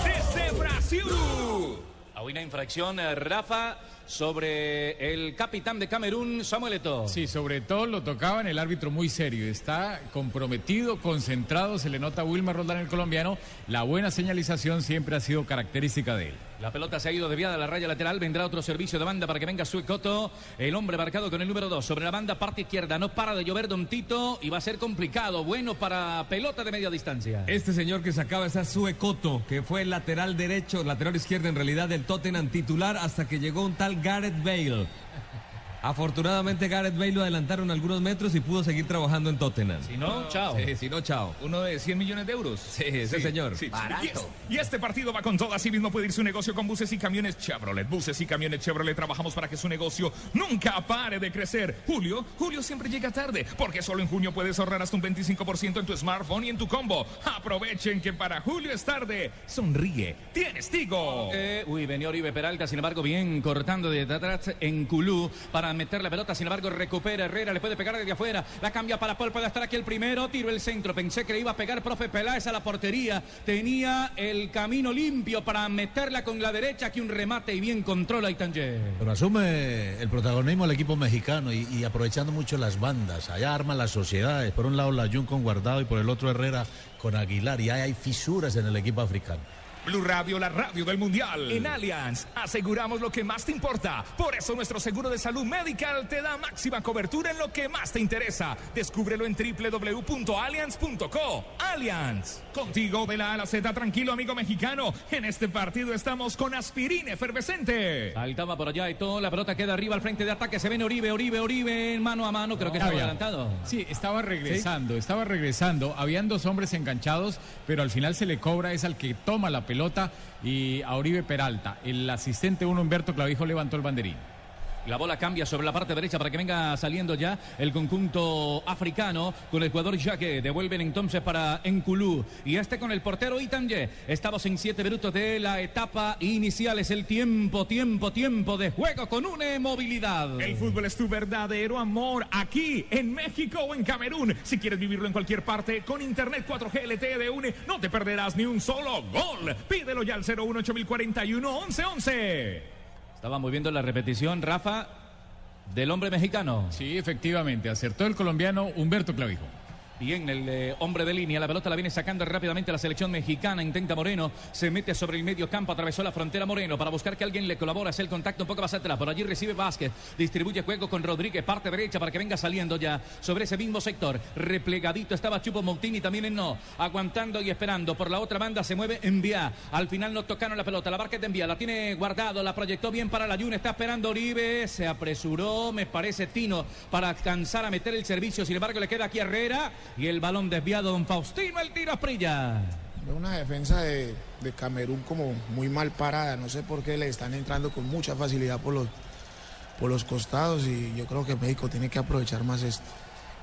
Desde Brasil. A una infracción, eh, Rafa, sobre el capitán de Camerún, Samuel Eto'o. Sí, sobre todo lo tocaba en el árbitro muy serio. Está comprometido, concentrado, se le nota a Wilmer Roldán el colombiano. La buena señalización siempre ha sido característica de él. La pelota se ha ido desviada a la raya lateral. Vendrá otro servicio de banda para que venga Suecoto. El hombre marcado con el número 2 sobre la banda, parte izquierda. No para de llover Don Tito y va a ser complicado. Bueno para pelota de media distancia. Este señor que sacaba esa Suecoto, que fue el lateral derecho, lateral izquierdo en realidad del Tottenham titular hasta que llegó un tal Gareth Bale. Afortunadamente Gareth Bale lo adelantaron algunos metros y pudo seguir trabajando en Tottenham. Si no, chao. Sí, si no, chao. Uno de 100 millones de euros. Sí, ese señor. Sí. Y, es- y este partido va con todo. Así mismo puede ir su negocio con buses y camiones Chevrolet. Buses y camiones Chevrolet. Trabajamos para que su negocio nunca pare de crecer. Julio, Julio siempre llega tarde. Porque solo en junio puedes ahorrar hasta un 25% en tu smartphone y en tu combo. Aprovechen que para Julio es tarde. Sonríe. Tienes Tigo. Eh, uy, venía Oribe Peralta, sin embargo, bien cortando desde atrás en Culú para meter la pelota. Sin embargo, recupera Herrera, le puede pegar desde afuera. La cambia para Paul, puede estar aquí el primero. Tiro el centro. Pensé que le iba a pegar profe Peláez a la portería. Tenía el camino limpio para meterla con la derecha. Aquí un remate y bien controla Itanger. Pero asume el protagonismo el equipo mexicano y, aprovechando mucho las bandas. Allá arman las sociedades. Por un lado la Jun con Guardado y por el otro Herrera con Aguilar. Y ahí hay fisuras en el equipo africano. Blue Radio, la radio del mundial. En Allianz aseguramos lo que más te importa. Por eso nuestro seguro de salud medical te da máxima cobertura en lo que más te interesa. Descúbrelo en www.allianz.co. Allianz, contigo de la A a la Z, tranquilo amigo mexicano. En este partido estamos con aspirina efervescente. Saltaba por allá y todo. La pelota queda arriba al frente de ataque. Se ven Oribe, Oribe, Oribe, mano a mano. Creo que estaba Había. adelantado. Sí, estaba regresando, estaba regresando. Habían dos hombres enganchados, pero al final se le cobra es al que toma la pelota y a Oribe Peralta. El asistente uno, Humberto Clavijo, levantó el banderín. La bola cambia sobre la parte derecha para que venga saliendo ya el conjunto africano con el jugador Jaque. Devuelven entonces para Enculú. Y este con el portero Itanje. Estamos en siete minutos de la etapa inicial. Es el tiempo, tiempo, tiempo de juego con una movilidad. El fútbol es tu verdadero amor aquí en México o en Camerún. Si quieres vivirlo en cualquier parte con internet 4G LTE de UNE, no te perderás ni un solo gol. Pídelo ya al 01 8041 1111. Estábamos viendo la repetición, Rafa, del hombre mexicano. Sí, efectivamente, acertó el colombiano Humberto Clavijo. Bien, el eh, hombre de línea, la pelota la viene sacando rápidamente la selección mexicana, intenta Moreno, se mete sobre el medio campo, atravesó la frontera Moreno para buscar que alguien le colabore, hace el contacto un poco más atrás, por allí recibe Vázquez, distribuye juego con Rodríguez, parte derecha para que venga saliendo ya sobre ese mismo sector, replegadito estaba Chupo Moutini, también en no, aguantando y esperando, por la otra banda se mueve Envía, al final no tocaron la pelota, la barca de Envía, la tiene guardado, la proyectó bien para la Jun, está esperando Oribe, se apresuró, me parece Tino, para alcanzar a meter el servicio, sin embargo le queda aquí Herrera, y el balón desviado, don Faustino, el tiro a Prilla. Una defensa de, de Camerún como muy mal parada. No sé por qué le están entrando con mucha facilidad por los, por los costados y yo creo que México tiene que aprovechar más esto.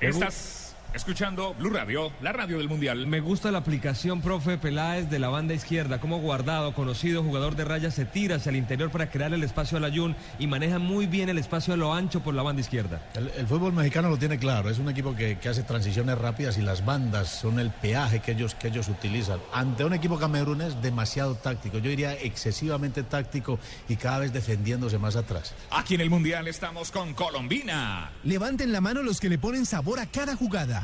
Estas Escuchando Blue Radio, la radio del Mundial. Me gusta la aplicación, profe Peláez, de la banda izquierda. Como guardado, conocido jugador de raya, se tira hacia el interior para crear el espacio al Ayun y maneja muy bien el espacio a lo ancho por la banda izquierda. El, el fútbol mexicano lo tiene claro, es un equipo que, que hace transiciones rápidas y las bandas son el peaje que ellos, que ellos utilizan. Ante un equipo camerunés demasiado táctico, yo diría excesivamente táctico y cada vez defendiéndose más atrás. Aquí en el Mundial estamos con Colombina. Levanten la mano los que le ponen sabor a cada jugada.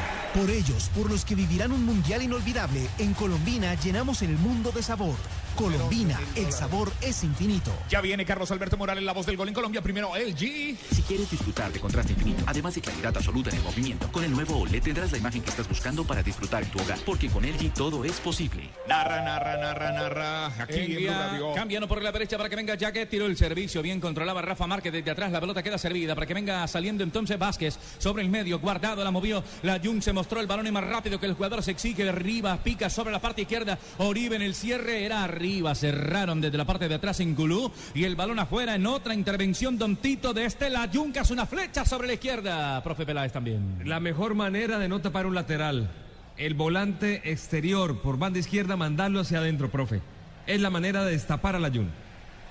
Por ellos, por los que vivirán un mundial inolvidable, en Colombina llenamos el mundo de sabor. Colombina, el sabor es infinito. Ya viene Carlos Alberto Morales, la voz del gol en Colombia. Primero LG. Si quieres disfrutar de contraste infinito, además de claridad absoluta en el movimiento, con el nuevo OLED tendrás la imagen que estás buscando para disfrutar en tu hogar, porque con LG todo es posible. Narra, narra, narra, narra. Aquí en Blue Envía, Radio. cambiando por la derecha para que venga Jacket, tiró el servicio, bien controlaba Rafa Márquez desde atrás, la pelota queda servida para que venga saliendo entonces Vázquez sobre el medio, guardado, la movió, la Jun se mostró el balón es más rápido que el jugador se exige arriba, pica sobre la parte izquierda, Oribe en el cierre, era arriba, cerraron desde la parte de atrás en Gulú y el balón afuera en otra intervención Don Tito de este, la Jun que hace una flecha sobre la izquierda, profe Peláez también. La mejor manera de no tapar un lateral, el volante exterior por banda izquierda, mandarlo hacia adentro, profe. Es la manera de destapar al Ayun.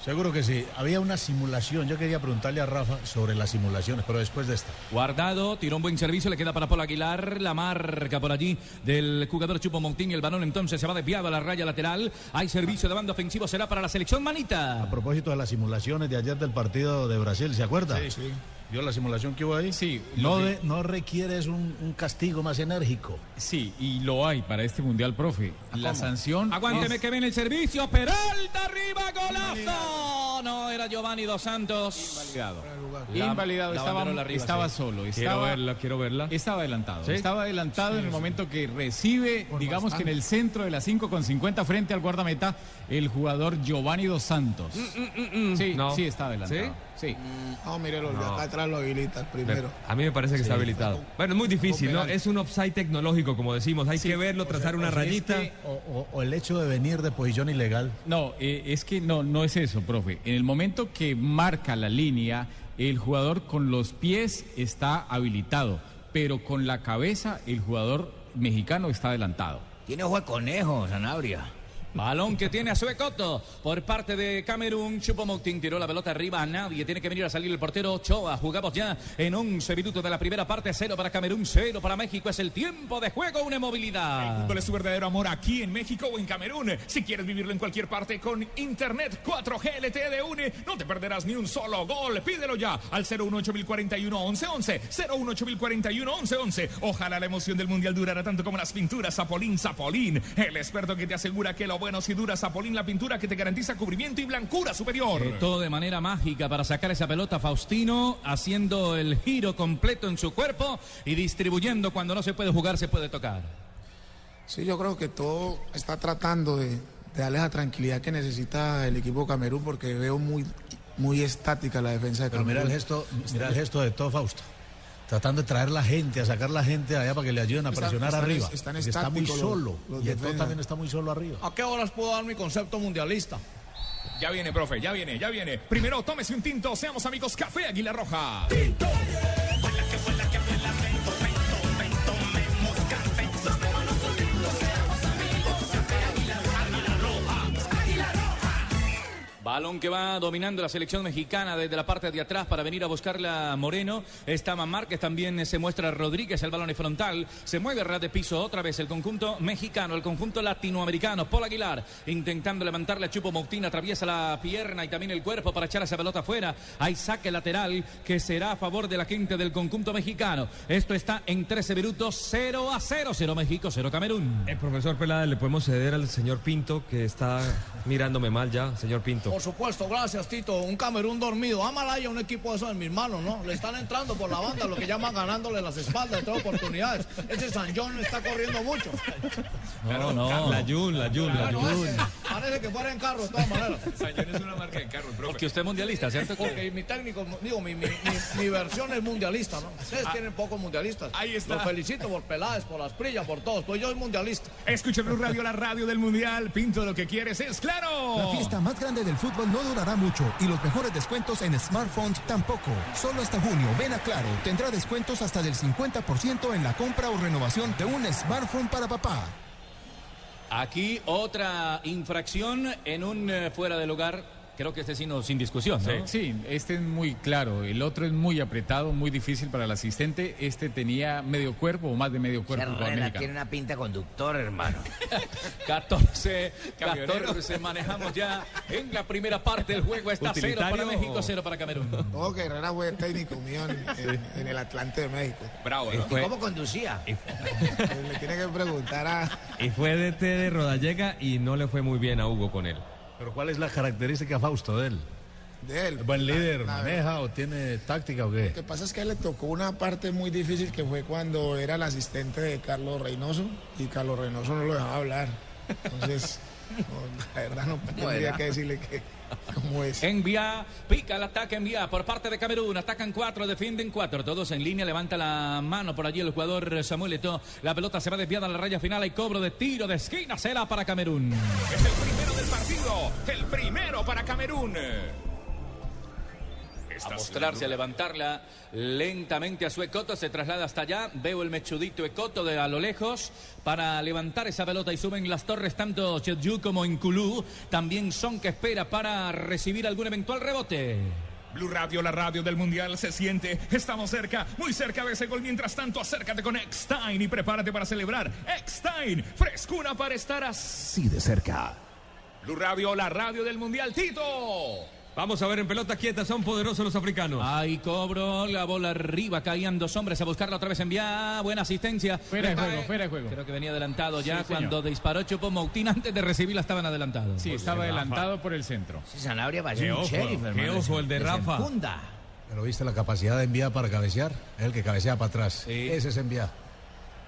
Seguro que sí. Había una simulación. Yo quería preguntarle a Rafa sobre las simulaciones, pero después de esta. Guardado, tiró un buen servicio, le queda para Paul Aguilar, la marca por allí del jugador Chupo Montín y el balón entonces se va desviado a la raya lateral. Hay servicio de banda ofensivo, será para la selección Manita. A propósito de las simulaciones de ayer del partido de Brasil, ¿se acuerda? Sí, sí. ¿Vio la simulación que hubo ahí? Sí. No, de- no requieres un, un castigo más enérgico. Sí, y lo hay para este mundial, profe. La sanción. Aguánteme es- que viene el servicio, Peralta arriba, golazo. No, era Giovanni Dos Santos. Invalidado. La- Invalidado, la estaba, arriba, estaba sí. solo. Quiero verla, quiero verla. Estaba adelantado. ¿Sí? Estaba adelantado en el momento que recibe, digamos que en el centro de la 5 con 50 frente al guardameta, el jugador Giovanni Dos Santos. Sí, No. sí está adelantado. Sí. No, mírelo, de No. acá atrás lo habilita el primero. A mí me parece que está habilitado. Bueno, es muy difícil, ¿no? Es un offside tecnológico, como decimos. Hay que verlo, trazar una O sea, rayita. es que- o, o- o el hecho de venir de posición ilegal. No, eh, es que no, no es eso, profe. En el momento que marca la línea, el jugador con los pies está habilitado, pero con la cabeza el jugador mexicano está adelantado. Tiene ojo de conejo, Sanabria. Balón que tiene a Suecoto por parte de Camerún. Chupomoting tiró la pelota arriba a nadie. Tiene que venir a salir el portero Ochoa. Jugamos ya en 11 minutos de la primera parte. Cero para Camerún, cero para México. Es el tiempo de juego, una movilidad. fútbol es tu verdadero amor aquí en México o en Camerún. Si quieres vivirlo en cualquier parte con Internet 4G LTE de UNE, no te perderás ni un solo gol. Pídelo ya al 018411111, 018411111. Ojalá la emoción del Mundial durara tanto como las pinturas Zapolín Zapolín, el experto que te asegura que lo bueno si dura Zapolín, la pintura que te garantiza cubrimiento y blancura superior. Eh, todo de manera mágica para sacar esa pelota Faustino, haciendo el giro completo en su cuerpo y distribuyendo cuando no se puede jugar, se puede tocar. Sí, yo creo que todo está tratando de, de darle la tranquilidad que necesita el equipo Camerún porque veo muy, muy estática la defensa de Pero Camerún. mira el gesto, mira el gesto de todo Fausto. Tratando de traer la gente, a sacar la gente allá para que le ayuden a Están- presionar están- arriba. están está muy estáticos los- solo. los y también está muy solo arriba. ¿A qué horas puedo dar mi concepto mundialista? Ya viene, profe, ya viene, ya viene. Primero, tómese un tinto, seamos amigos, Café Águila Roja. Balón que va dominando la selección mexicana desde la parte de atrás para venir a buscarla Moreno. Está Márquez, también se muestra Rodríguez, el balón es frontal. Se mueve ras de piso otra vez el conjunto mexicano, el conjunto latinoamericano. Paul Aguilar intentando levantarle a Chupo Moutín, atraviesa la pierna y también el cuerpo para echar esa pelota afuera. Hay saque lateral que será a favor de la gente del conjunto mexicano. Esto está en 13 minutos, 0 a 0. 0 México, 0 Camerún. El profesor Peláez, le podemos ceder al señor Pinto, que está mirándome mal ya, señor Pinto. Por supuesto, gracias Tito. Un Camerún dormido. Amalaya, un equipo de esos de mis manos, ¿no? Le están entrando por la banda, lo que llaman ganándole las espaldas de todas oportunidades. Ese San John está corriendo mucho. No, no. La Jun, la Jun, la Jun. Parece que fuera en carro de todas maneras. Sayón es una marca de carro, profe. Porque usted es mundialista, ¿cierto? Porque mi técnico, digo, mi, mi, mi- mi versión es mundialista, ¿no? Ustedes Ah. tienen pocos mundialistas. Ahí está. Los felicito por Peláez, por las prillas, por todos. Pues yo soy mundialista. Escucha Blue Radio, la radio del Mundial. Pinto, lo que quieres es claro. La fiesta más grande del fútbol fútbol no durará mucho y los mejores descuentos en smartphones tampoco. Solo hasta junio, ven a Claro, tendrá descuentos hasta del 50% en la compra o renovación de un smartphone para papá. Aquí otra infracción en un eh, fuera de lugar. Creo que este sí no, sin discusión, ¿no? Sí, este es muy claro. El otro es muy apretado, muy difícil para el asistente. Este tenía medio cuerpo o más de medio cuerpo. Herrera tiene una pinta conductor, hermano. 14, Camionero. 14 manejamos ya en la primera parte del juego. Está cero para ¿Utilitario México, cero para Camerún. No, que Herrera fue técnico mío en, en- en el Atlante de México. Bravo, ¿no? Fue- ¿Cómo conducía? Le tiene que preguntar a... Y fue DT de Rodallega y no le fue muy bien a Hugo con él. Pero ¿cuál es la característica, Fausto, de él? De él. ¿Buen líder, La- la maneja o tiene táctica o qué? Lo que pasa es que le tocó una parte muy difícil que fue cuando era el asistente de Carlos Reynoso y Carlos Reynoso no lo dejaba hablar. Entonces, no, la verdad no tendría que decirle que cómo es. Envía, pica el ataque, envía por parte de Camerún. Atacan cuatro, defienden cuatro. Todos en línea, levanta la mano por allí el jugador Samuel Eto'o. La pelota se va desviada a la raya final. Hay cobro de tiro de esquina. Será para Camerún. Es el primero del partido. El primero para Camerún. A mostrarse, a levantarla lentamente a su Ecoto, se traslada hasta allá. Veo el mechudito Ecoto de a lo lejos para levantar esa pelota y suben las torres tanto Cheju como Inculú. También Son que espera para recibir algún eventual rebote. Blue Radio, la radio del Mundial, se siente. Estamos cerca, muy cerca de ese gol. Mientras tanto, acércate con Eckstein y prepárate para celebrar. Eckstein, frescura para estar así de cerca. Blue Radio, la radio del Mundial, Tito. Vamos a ver en pelota quieta, son poderosos los africanos. Ahí cobro la bola arriba, caían dos hombres a buscarla otra vez en vía. Buena asistencia. Fuera de juego, fuera de juego. Creo que venía adelantado ya Sí, señor. cuando disparó Chupo Moutín antes de recibirla estaban adelantados. Sí, estaba adelantado por el centro. Ese Sanabria va a ser Qué un ojo, sheriff, qué hermano. ojo el de Rafa. enfunda. Pero viste la capacidad de enviar para cabecear. El que cabecea para atrás. Ese es enviar.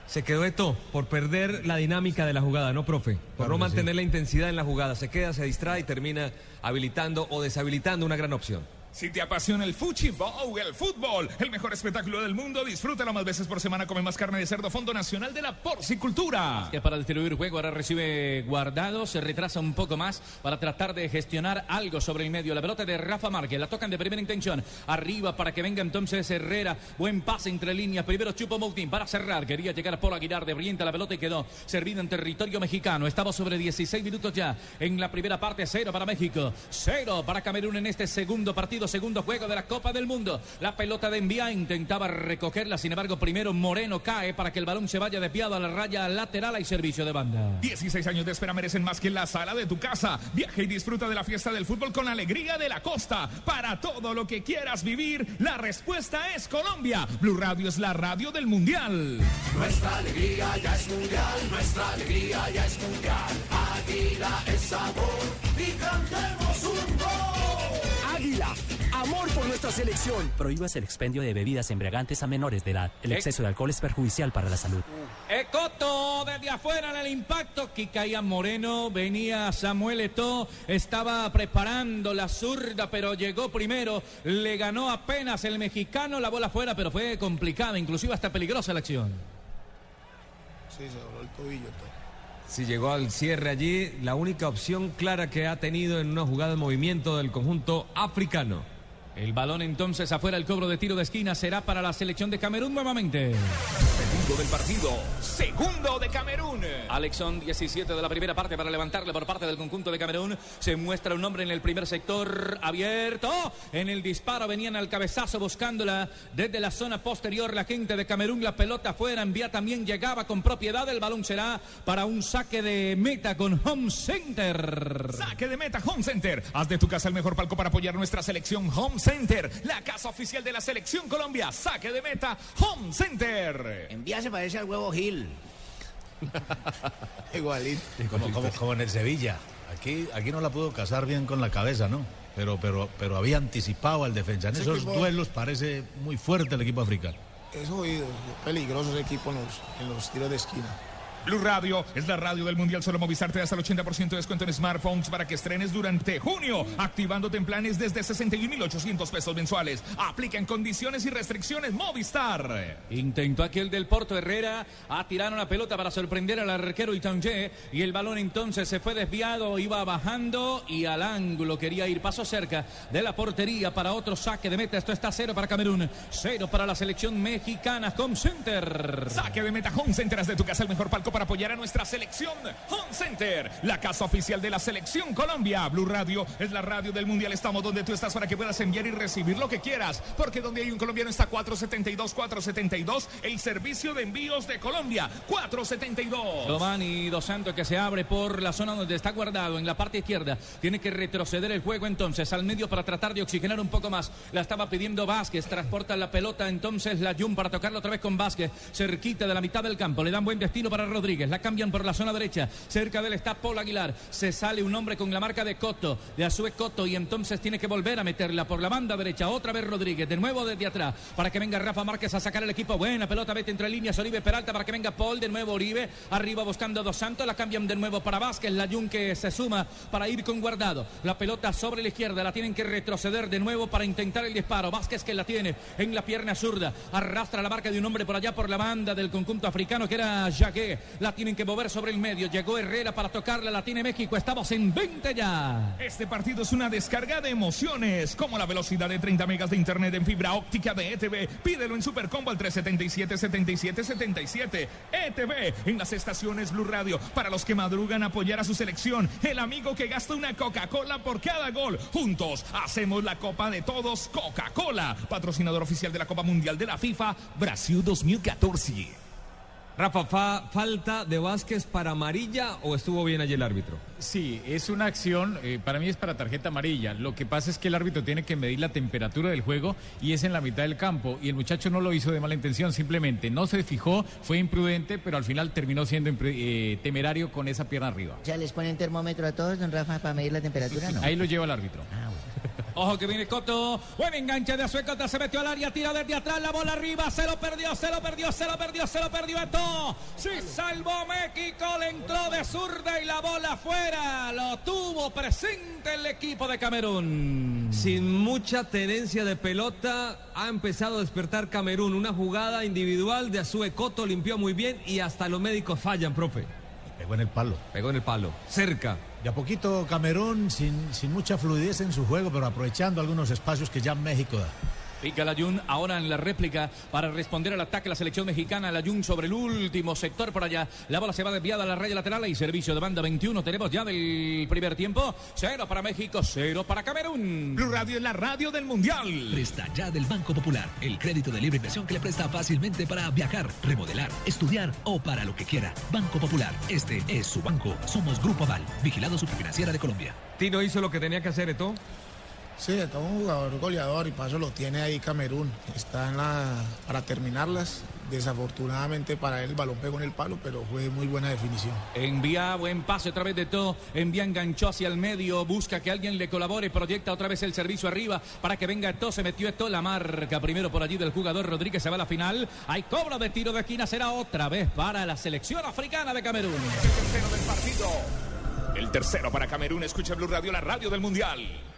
Se quedó esto por perder la dinámica de la jugada, ¿no, profe? Por Claro no mantener la intensidad en la jugada. Se queda, se distrae y termina habilitando o deshabilitando una gran opción. Si te apasiona el fuchibol, el fútbol, el mejor espectáculo del mundo, disfrútalo más veces por semana. Come más carne de cerdo, Fondo Nacional de la Porcicultura. Que para distribuir juego ahora recibe guardado, se retrasa un poco más para tratar de gestionar algo sobre el medio. La pelota de Rafa Márquez, la tocan de primera intención. Arriba para que venga entonces Herrera. Buen pase entre líneas. Primero Chupo Moutín para cerrar. Quería llegar por Aguilar de Brienta. La pelota y quedó servida en territorio mexicano. Estamos sobre 16 minutos ya en la primera parte. Cero para México, cero para Camerún en este segundo partido, segundo juego de la Copa del Mundo. La pelota de Envía intentaba recogerla. Sin embargo, primero Moreno cae para que el balón se vaya desviado a la raya lateral. Hay servicio de banda. 16 años de espera merecen más que en la sala de tu casa. Viaja y disfruta de la fiesta del fútbol con la alegría de la costa. Para todo lo que quieras vivir, la respuesta es Colombia. Blue Radio es la radio del Mundial. Nuestra alegría ya es mundial, nuestra alegría ya es mundial. Águila es sabor y cantemos un gol. Águila, amor por nuestra selección. Prohíbas el expendio de bebidas embriagantes a menores de edad. El Eh. exceso de alcohol es perjudicial para la salud. Ecoto desde afuera en el impacto. que caía Moreno, venía Samuel Eto'o, estaba preparando la zurda, pero llegó primero. Le ganó apenas el mexicano la bola afuera, pero fue complicada, inclusive hasta peligrosa la acción. Sí, se dobló el tobillo todo. Si llegó al cierre allí, la única opción clara que ha tenido en una jugada de movimiento del conjunto africano. El balón entonces afuera, el cobro de tiro de esquina será para la selección de Camerún nuevamente. Segundo del partido. Segundo de Camerún. Alexon 17 de la primera parte para levantarle por parte del conjunto de Camerún. Se muestra un hombre en el primer sector abierto. En el disparo venían al cabezazo buscándola desde la zona posterior la gente de Camerún. La pelota afuera, envía también llegaba con propiedad. El balón será para un saque de meta con Home Center. Saque de meta Home Center. Haz de tu casa el mejor palco para apoyar nuestra selección Home Center. La casa oficial de la selección Colombia. Saque de meta Home Center. Envía se parece al huevo Gil. Igualito. Como, como- como en el Sevilla. Aquí, aquí no la pudo cazar bien con la cabeza, ¿no? Pero, pero, pero había anticipado al defensa. En Ese esos equipo- duelos parece muy fuerte el equipo africano. Es oído, peligroso ese equipo en los, en los tiros de esquina. Blue Radio es la radio del Mundial. Solo Movistar te da hasta el 80% de descuento en smartphones para que estrenes durante junio, activándote en planes desde 61.800 pesos mensuales. Aplica en condiciones y restricciones Movistar. Intentó aquel del Porto Herrera a tirar una pelota para sorprender al arquero Itangé y el balón entonces se fue desviado, iba bajando y al ángulo quería ir paso cerca de la portería para otro saque de meta. Esto está cero para Camerún, cero para la selección mexicana. Home Center. Saque de meta Home Center es de tu casa el mejor palco para apoyar a nuestra selección. Home Center, la casa oficial de la selección Colombia. Blue Radio es la radio del Mundial. Estamos donde tú estás para que puedas enviar y recibir lo que quieras. Porque donde hay un colombiano está 472, 472, el servicio de envíos de Colombia. 472. Giovanni Dos Santos que se abre por la zona donde está guardado en la parte izquierda. Tiene que retroceder el juego entonces al medio para tratar de oxigenar un poco más. La estaba pidiendo Vázquez. Transporta la pelota entonces la Jun para tocarlo otra vez con Vázquez. Cerquita de la mitad del campo. Le dan buen destino para Rodríguez. La cambian por la zona derecha. Cerca de él está Paul Aguilar. Se sale un hombre con la marca de Coto. De Azue Coto. Y entonces tiene que volver a meterla por la banda derecha. Otra vez Rodríguez. De nuevo desde atrás. Para que venga Rafa Márquez a sacar el equipo. Buena pelota. Vete entre líneas. Oribe Peralta para que venga Paul. De nuevo Oribe. Arriba buscando Dos Santos. La cambian de nuevo para Vázquez. La Jun que se suma para ir con guardado. La pelota sobre la izquierda. La tienen que retroceder de nuevo para intentar el disparo. Vázquez que la tiene en la pierna zurda. Arrastra la marca de un hombre por allá por la banda del conjunto africano que era Jaqué. La tienen que mover sobre el medio. Llegó Herrera para tocarla. La tiene México. Estamos en 20 ya. Este partido es una descarga de emociones, como la velocidad de 30 megas de internet en fibra óptica de ETV. Pídelo en Supercombo al 377-7777. ETV en las estaciones Blue Radio. Para los que madrugan a apoyar a su selección, el amigo que gasta una Coca-Cola por cada gol. Juntos hacemos la Copa de Todos Coca-Cola, patrocinador oficial de la Copa Mundial de la FIFA Brasil 2014. Rafa, fa- ¿falta de Vázquez para amarilla o estuvo bien allí el árbitro? Sí, es una acción, eh, para mí es para tarjeta amarilla. Lo que pasa es que el árbitro tiene que medir la temperatura del juego y es en la mitad del campo. Y el muchacho no lo hizo de mala intención, simplemente no se fijó, fue imprudente, pero al final terminó siendo eh, temerario con esa pierna arriba. ¿Ya les ponen termómetro a todos, don Rafa, para medir la temperatura? No. Ahí lo lleva el árbitro. Ojo que viene Coto. Buen enganche de Azuecota. Se metió al área. Tira desde atrás. La bola arriba. Se lo perdió. Se lo perdió. Se lo perdió. Se lo perdió. Esto. Sí, salvó México. Le entró de zurda y la bola fuera. Lo tuvo presente el equipo de Camerún. Sin mucha tenencia de pelota, ha empezado a despertar Camerún. Una jugada individual de Azue Coto limpió muy bien y hasta los médicos fallan, profe. Pegó en el palo. Pegó en el palo. Cerca. Y a poquito Camerún sin, sin mucha fluidez en su juego, pero aprovechando algunos espacios que ya México da. Pica la Jun ahora en la réplica para responder al ataque de la selección mexicana. La Jun sobre el último sector por allá. La bola se va desviada a la raya lateral y servicio de banda 21. Tenemos ya del primer tiempo. Cero para México, cero para Camerún. Blue Radio es la radio del Mundial. Presta ya del Banco Popular, el crédito de libre inversión que le presta fácilmente para viajar, remodelar, estudiar o para lo que quiera. Banco Popular, este es su banco. Somos Grupo Aval, vigilado superfinanciera de Colombia. Tino hizo lo que tenía que hacer, Eto. Sí, es un jugador goleador y para eso lo tiene ahí Camerún. Está en la para terminarlas. Desafortunadamente para él el balón pegó en el palo, pero fue muy buena definición. Envía buen pase otra vez de todo. Envía enganchó hacia el medio. Busca que alguien le colabore. Proyecta otra vez el servicio arriba para que venga todo. Se metió esto. La marca primero por allí del jugador Rodríguez. Se va a la final. Hay cobro de tiro de esquina. Será otra vez para la selección africana de Camerún. El tercero del partido. El tercero para Camerún. Escucha Blue Radio, la radio del Mundial.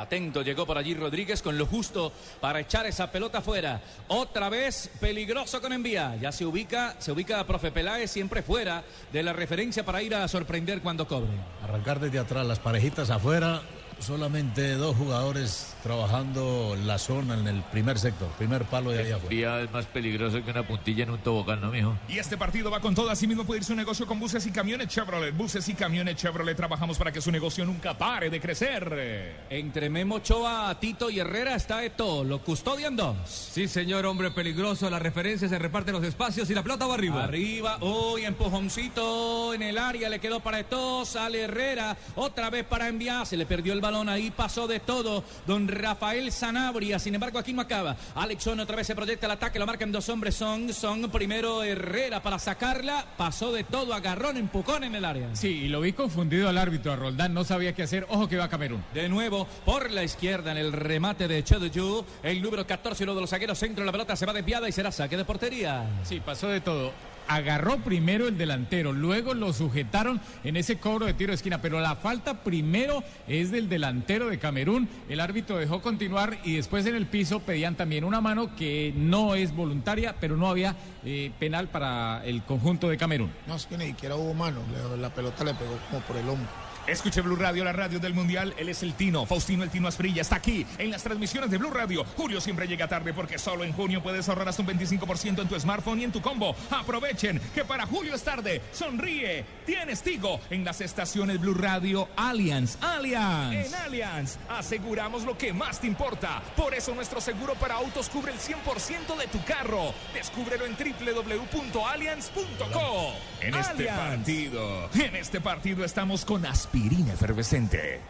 Atento, llegó por allí Rodríguez con lo justo para echar esa pelota afuera. Otra vez peligroso con envía. Ya se ubica, se ubica profe Peláez siempre fuera de la referencia para ir a sorprender cuando cobre. Arrancar desde atrás, las parejitas afuera, solamente dos jugadores trabajando la zona en el primer sector, primer palo de ahí afuera. Vía es más peligroso que una puntilla en un tobogán, ¿no, mijo? Y este partido va con todo. Asimismo puede ir su negocio con buses y camiones Chevrolet. Buses y camiones Chevrolet. Trabajamos para que su negocio nunca pare de crecer. Entre Memo Ochoa, Tito y Herrera está Eto. Lo custodian dos. Sí, señor, hombre peligroso. La referencia se reparte los espacios y la pelota va arriba. Arriba, uy, empujoncito en el área, le quedó para Eto, sale Herrera, otra vez para enviar, se le perdió el balón ahí, pasó de todo, don Rafael Sanabria, sin embargo aquí no acaba, Alexon otra vez se proyecta el ataque, lo marcan dos hombres, son, son primero Herrera para sacarla, pasó de todo, agarrón, empujón en el área. Sí, y lo vi confundido al árbitro, a Roldán, no sabía qué hacer. Ojo que va a Camerún. De nuevo, por la izquierda en el remate de Chodoyu, el número 14, uno de los zagueros centro, la pelota se va desviada y será saque de portería. Sí, pasó de todo. Agarró primero el delantero, luego lo sujetaron en ese cobro de tiro de esquina, pero la falta primero es del delantero de Camerún. El árbitro dejó continuar y después en el piso pedían también una mano que no es voluntaria, pero no había eh, penal para el conjunto de Camerún. No, es que ni siquiera hubo mano, la pelota le pegó como por el hombro. Escuche Blue Radio, la radio del Mundial. Él es el Tino, Faustino el Tino Asprilla. Está aquí en las transmisiones de Blue Radio. Julio siempre llega tarde porque solo en junio puedes ahorrar hasta un 25% en tu smartphone y en tu combo. Aprovechen que para Julio es tarde. Sonríe. Tienes Tigo en las estaciones Blue Radio Allianz. Allianz. En Allianz aseguramos lo que más te importa. Por eso nuestro seguro para autos cubre el 100% de tu carro. Descúbrelo en www.allianz.co. En este partido, en este partido estamos con aspirina efervescente.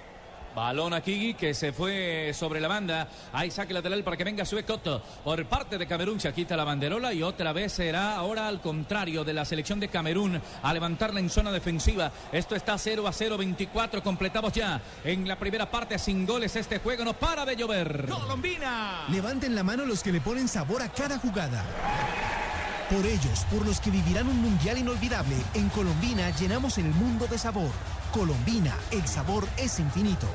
Balón a Kigi que se fue sobre la banda. Hay saque lateral para que venga Suecoto. Por parte de Camerún se quita la banderola y otra vez será ahora al contrario de la selección de Camerún a levantarla en zona defensiva. Esto está 0 a 0, 24. Completamos ya en la primera parte sin goles. Este juego no para de llover. Colombina. Levanten la mano los que le ponen sabor a cada jugada. Por ellos, por los que vivirán un mundial inolvidable, en Colombina llenamos el mundo de sabor. Colombina, el sabor es infinito.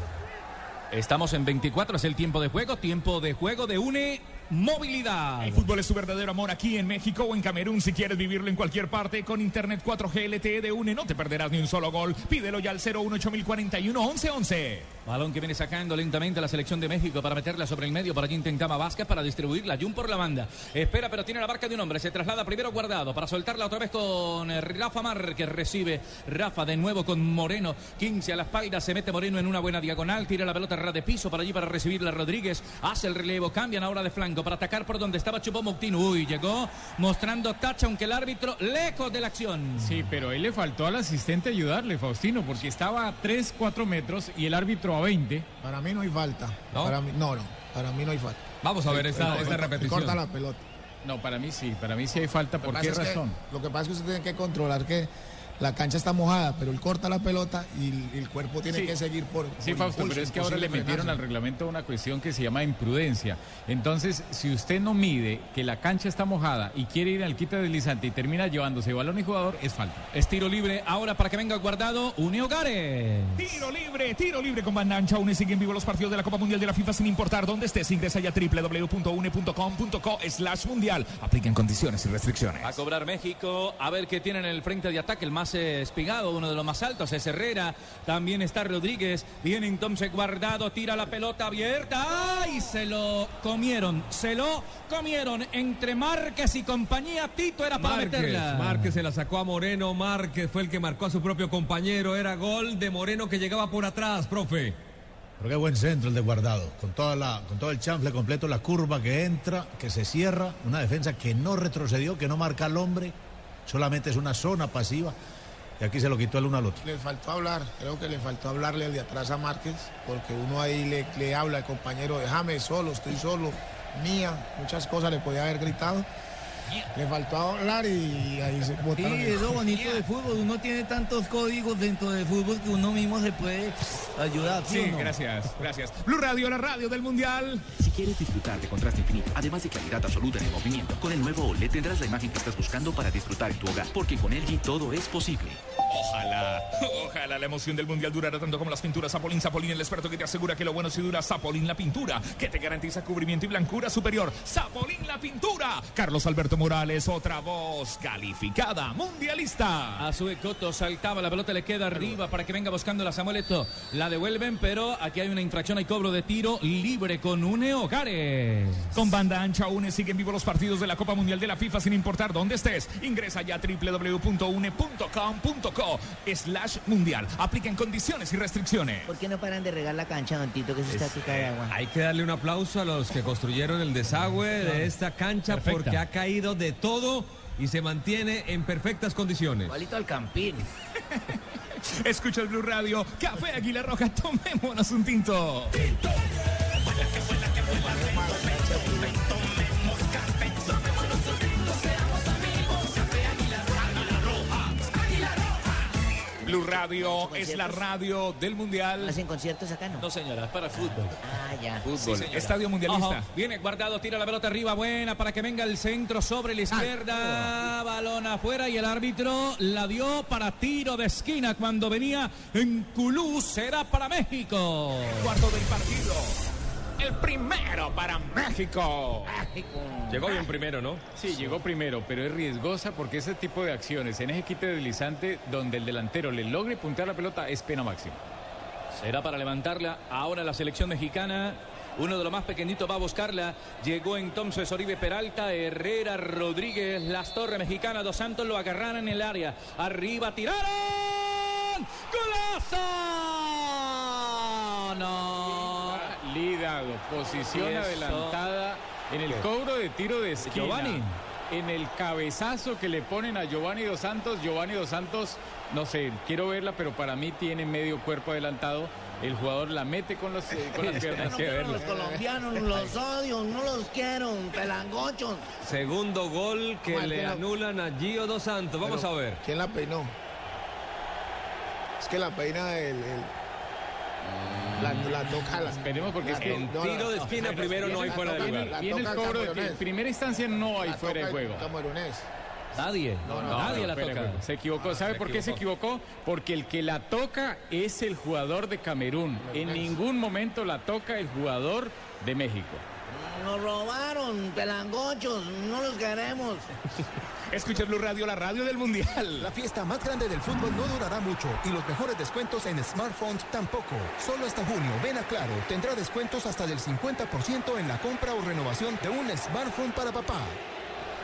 Estamos en 24, es el tiempo de juego, tiempo de juego de une movilidad. El fútbol es tu verdadero amor aquí en México o en Camerún. Si quieres vivirlo en cualquier parte con Internet 4G LTE de UNE, no te perderás ni un solo gol. Pídelo ya al 018041 1111. Balón que viene sacando lentamente la selección de México para meterla sobre el medio. Para allí intentaba Vázquez para distribuirla. Jun por la banda. Espera, pero tiene la barca de un hombre. Se traslada primero guardado para soltarla otra vez con eh, Rafa Mar que recibe. Rafa de nuevo con Moreno. 15 a la espalda. Se mete Moreno en una buena diagonal. Tira la pelota ras de piso para allí para recibirla Rodríguez. Hace el relevo. Cambian ahora de flanco para atacar por donde estaba Chupó Moctino. Uy, llegó mostrando tacha, aunque el árbitro lejos de la acción. Sí, pero él le faltó al asistente ayudarle, Faustino, porque estaba a 3, 4 metros y el árbitro a 20. Para mí no hay falta. ¿No? Para mí, no, no, para mí no hay falta. Vamos a ver él- él repetición. Corta la pelota. No, para mí sí, para mí sí hay falta. ¿Por qué que- razón? lo que pasa es que usted tiene que controlar que la cancha está mojada, pero él corta la pelota y el, el cuerpo tiene Sí. que seguir por. Sí, por Fausto, impulso, pero es que ahora le metieron al reglamento una cuestión que se llama imprudencia. Entonces, si usted no mide que la cancha está mojada y quiere ir al quite deslizante y termina llevándose balón y jugador, es falta. Es tiro libre ahora para que venga guardado Une Hogares. Tiro libre, tiro libre con banda ancha. UNE siguen vivos los partidos de la Copa Mundial de la FIFA sin importar dónde estés. Ingresa ya a www.une.com.co slash mundial. Apliquen condiciones y restricciones. Va a cobrar México. A ver qué tiene en el frente de ataque. El más eh, espigado, uno de los más altos, es Herrera. También está Rodríguez. Viene entonces guardado. Tira la pelota abierta. ¡Ay! Se lo comieron. Se lo comieron. Entre Márquez y compañía. Tito era para Márquez, meterla. Márquez se la sacó a Moreno, Márquez fue el que marcó a su propio compañero, era gol de Moreno que llegaba por atrás, profe. Pero qué buen centro el de guardado, con, toda la, con todo el chanfle completo, la curva que entra, que se cierra, una defensa que no retrocedió, que no marca al hombre, solamente es una zona pasiva. Y aquí se lo quitó el uno al otro. Le faltó hablar, creo que le faltó hablarle al de atrás a Márquez, porque uno ahí le, le habla al compañero, déjame solo, estoy solo, mía, muchas cosas le podía haber gritado. Le faltó hablar y ahí se Sí, botaron. es lo bonito del fútbol. Uno tiene tantos códigos dentro del fútbol que uno mismo se puede ayudar. ¿sí Sí, no? gracias, gracias. Blue Radio, la radio del Mundial. Quieres disfrutar de contraste infinito, además de claridad absoluta en el movimiento, con el nuevo OLED tendrás la imagen que estás buscando para disfrutar en tu hogar, porque con LG todo es posible. Ojalá, ojalá la emoción del mundial durara tanto como las pinturas Zapolín. Zapolín, el experto que te asegura que lo bueno si dura. Zapolín, la pintura, que te garantiza cubrimiento y blancura superior. Zapolín, la pintura. Carlos Alberto Morales, otra voz calificada, mundialista. A su Ecoto saltaba, la pelota le queda arriba para que venga buscando la Samuel Eto'o. La devuelven, pero aquí hay una infracción, hay cobro de tiro libre con Une Hogares. Con banda ancha UNE siguen vivos los partidos de la Copa Mundial de la FIFA sin importar dónde estés. Ingresa ya a www.une.com.co slash mundial. Apliquen condiciones y restricciones. ¿Por qué no paran de regar la cancha, don Tito, que se está pica de agua? Hay que darle un aplauso a los que construyeron el desagüe de esta cancha Perfecta. porque ha caído de todo y se mantiene en perfectas condiciones. Igualito al Campín. Escucha el Blue Radio. Café Águila Roja, tomémonos un tinto. Blue Radio es la radio del Mundial. ¿Hacen conciertos acá, no? No, señora, es para fútbol. Ah, ya. Fútbol. Estadio Mundialista. Ojo, viene guardado, tira la pelota arriba, buena para que venga el centro sobre la izquierda. Balón afuera y el árbitro la dio para tiro de esquina cuando venía en Culú. Será para México. Cuarto del partido. El primero para México. Llegó bien primero, ¿no? Sí, llegó primero, pero es riesgosa porque ese tipo de acciones en ese quite deslizante donde el delantero le logre puntear la pelota es pena máxima. Será para levantarla ahora la selección mexicana. Uno de los más pequeñitos va a buscarla. Llegó entonces Oribe Peralta, Herrera, Rodríguez, Las Torres Mexicana, Dos Santos lo agarraron en el área. Arriba tiraron. ¡Golazo! No. Lidado, posición adelantada en el ¿Qué? cobro de tiro de esquina. Giovanni. En el cabezazo que le ponen a Giovanni Dos Santos. Giovanni Dos Santos, no sé, quiero verla, pero para mí tiene medio cuerpo adelantado. El jugador la mete con, los, eh, con las piernas. No quiero los colombianos, los odio, no los quiero, pelangochos. Segundo gol que le ¿quién la- anulan a Gio Dos Santos. Vamos Pero, a ver. ¿Quién la peinó? Es que la peina el. el- la, la toca. La, Esperemos porque la es que to- en no, tiro de esquina primero no hay fuera de toca- lugar. la Viene el toca cobro de que camerunés. en primera instancia no hay La fuera de toca el juego. Nadie. No, no, Nadie no, la toca. Se equivocó. ¿Sabe se por qué se equivocó? Porque el que la toca es el jugador de Camerún. En ningún momento la toca el jugador de México. Nos robaron, pelangochos, no los queremos. Escucha Blue Radio, la radio del Mundial. La fiesta más grande del fútbol no durará mucho y los mejores descuentos en smartphones tampoco. Solo hasta junio, ven a Claro, tendrá descuentos hasta del 50% en la compra o renovación de un smartphone para papá.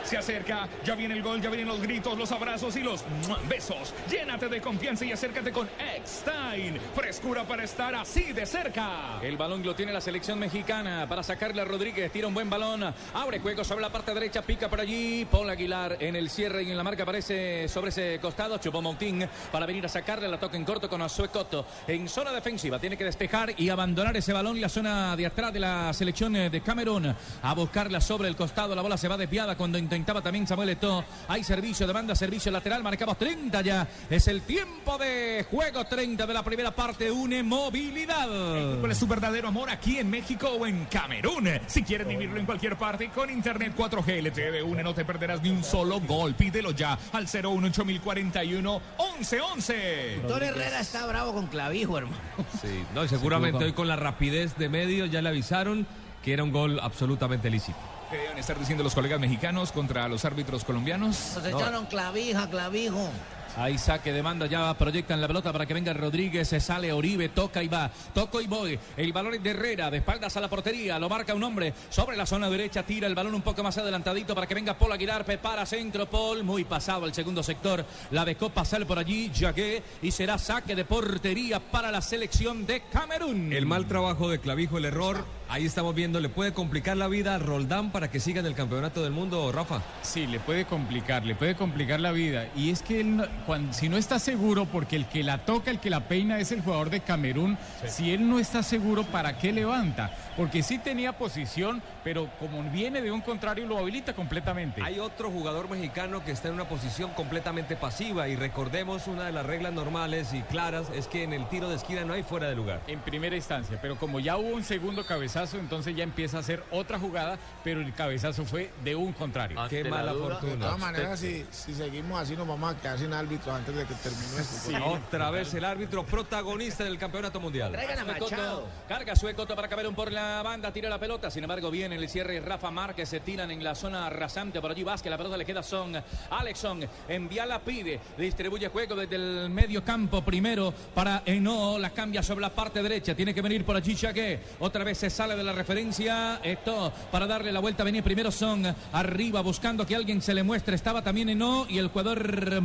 Se acerca, ya viene el gol, ya vienen los gritos, los abrazos y los besos. Llénate de confianza y acércate con Eckstein. Frescura para estar así de cerca. El balón lo tiene la selección mexicana para sacarle a Rodríguez. Tira un buen balón. Abre juego sobre la parte derecha. Pica por allí. Paul Aguilar en el cierre y en la marca aparece sobre ese costado. Chupó Montín para venir a sacarle. La toca en corto con Azue Coto. En zona defensiva tiene que despejar y abandonar ese balón y la zona de atrás de la selección de Camerún. A buscarla sobre el costado. La bola se va desviada cuando intentaba también Samuel Eto'o. Hay servicio de banda, servicio lateral. Marcamos 30 ya. Es el tiempo de juego 30 de la primera parte. Une movilidad. ¿Cuál es su verdadero amor aquí en México o en Camerún? Si quieres vivirlo en cualquier parte con Internet 4G LTE de UNE no te perderás ni un solo gol. Pídelo ya al 01841 1111. Doctor Herrera está bravo con clavijo, hermano. Sí, no, y seguramente hoy con la rapidez de medio ya le avisaron que era un gol absolutamente lícito. ¿Qué deben estar diciendo los colegas mexicanos contra los árbitros colombianos? Nos echaron clavija, clavijo. Hay saque de manda, ya proyectan la pelota para que venga Rodríguez, se sale Oribe, toca y va, toco y voy. El balón es de Herrera, de espaldas a la portería, lo marca un hombre sobre la zona derecha, tira el balón un poco más adelantadito para que venga Paul Aguilar, prepara centro, Paul, muy pasado al segundo sector, la dejó pasar por allí, Jagué, y será saque de portería para la selección de Camerún. El mal trabajo de Clavijo, el error, ahí estamos viendo, le puede complicar la vida a Roldán para que siga en el campeonato del mundo, Rafa. Sí, le puede complicar, le puede complicar la vida. Y es que él no- cuando, si no está seguro, porque el que la toca, el que la peina es el jugador de Camerún, si él no está seguro, ¿para qué levanta? Porque sí tenía posición, pero como viene de un contrario, lo habilita completamente. Hay otro jugador mexicano que está en una posición completamente pasiva y recordemos una de las reglas normales y claras es que en el tiro de esquina no hay fuera de lugar. En primera instancia, pero como ya hubo un segundo cabezazo, entonces ya empieza a hacer otra jugada, pero el cabezazo fue de un contrario. Qué mala De fortuna. todas maneras, si, si seguimos así, nos vamos a quedar sin árbitro antes de que termine esto. Otra vez el árbitro protagonista del campeonato mundial. Traigan a Machado. Carga Suecoto para Camerún por la banda, tira la pelota. Sin embargo, viene el cierre Rafa Márquez. Se tiran en la zona rasante por allí. Vázquez, la pelota le queda Son. Alexson envía la pide. Distribuye juego desde el medio campo primero para Eno. La cambia sobre la parte derecha. Tiene que venir por allí Chagué. Otra vez se sale de la referencia. Esto para darle la vuelta. Venía primero Son arriba buscando que alguien se le muestre. Estaba también Eno y el jugador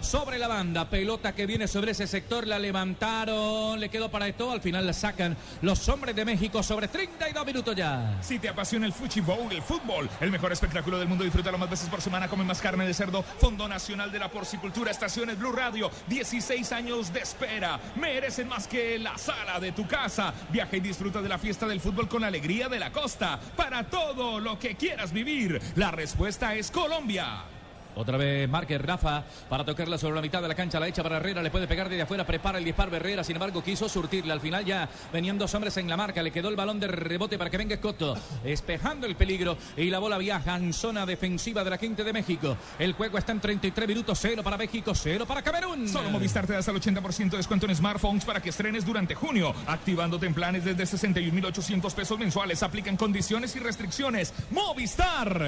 Sobre la banda. Pelota que viene sobre ese sector. La levantaron. Le quedó para esto. Al final la sacan los hombres de México sobre 32 minutos ya. Si te apasiona el Bowl, el fútbol, el mejor espectáculo del mundo, disfrútalo más veces por semana. Come más carne de cerdo. Fondo Nacional de la Porcicultura, Estaciones Blue Radio. 16 años de espera. Merecen más que la sala de tu casa. Viaja y disfruta de la fiesta del fútbol con alegría de la costa. Para todo lo que quieras vivir, la respuesta es Colombia. Otra vez Márquez Rafa para tocarla sobre la mitad de la cancha, la echa para Herrera, le puede pegar desde afuera, prepara el disparo Herrera, sin embargo quiso surtirle, al final ya venían dos hombres en la marca, le quedó el balón de rebote para que venga Escoto, espejando el peligro y la bola viaja en zona defensiva de la Quinta de México. El juego está en 33 minutos, cero para México, cero para Camerún. Solo Movistar te da hasta el 80% de descuento en smartphones para que estrenes durante junio, activándote en planes desde 61.800 pesos mensuales. Aplican condiciones y restricciones. Movistar.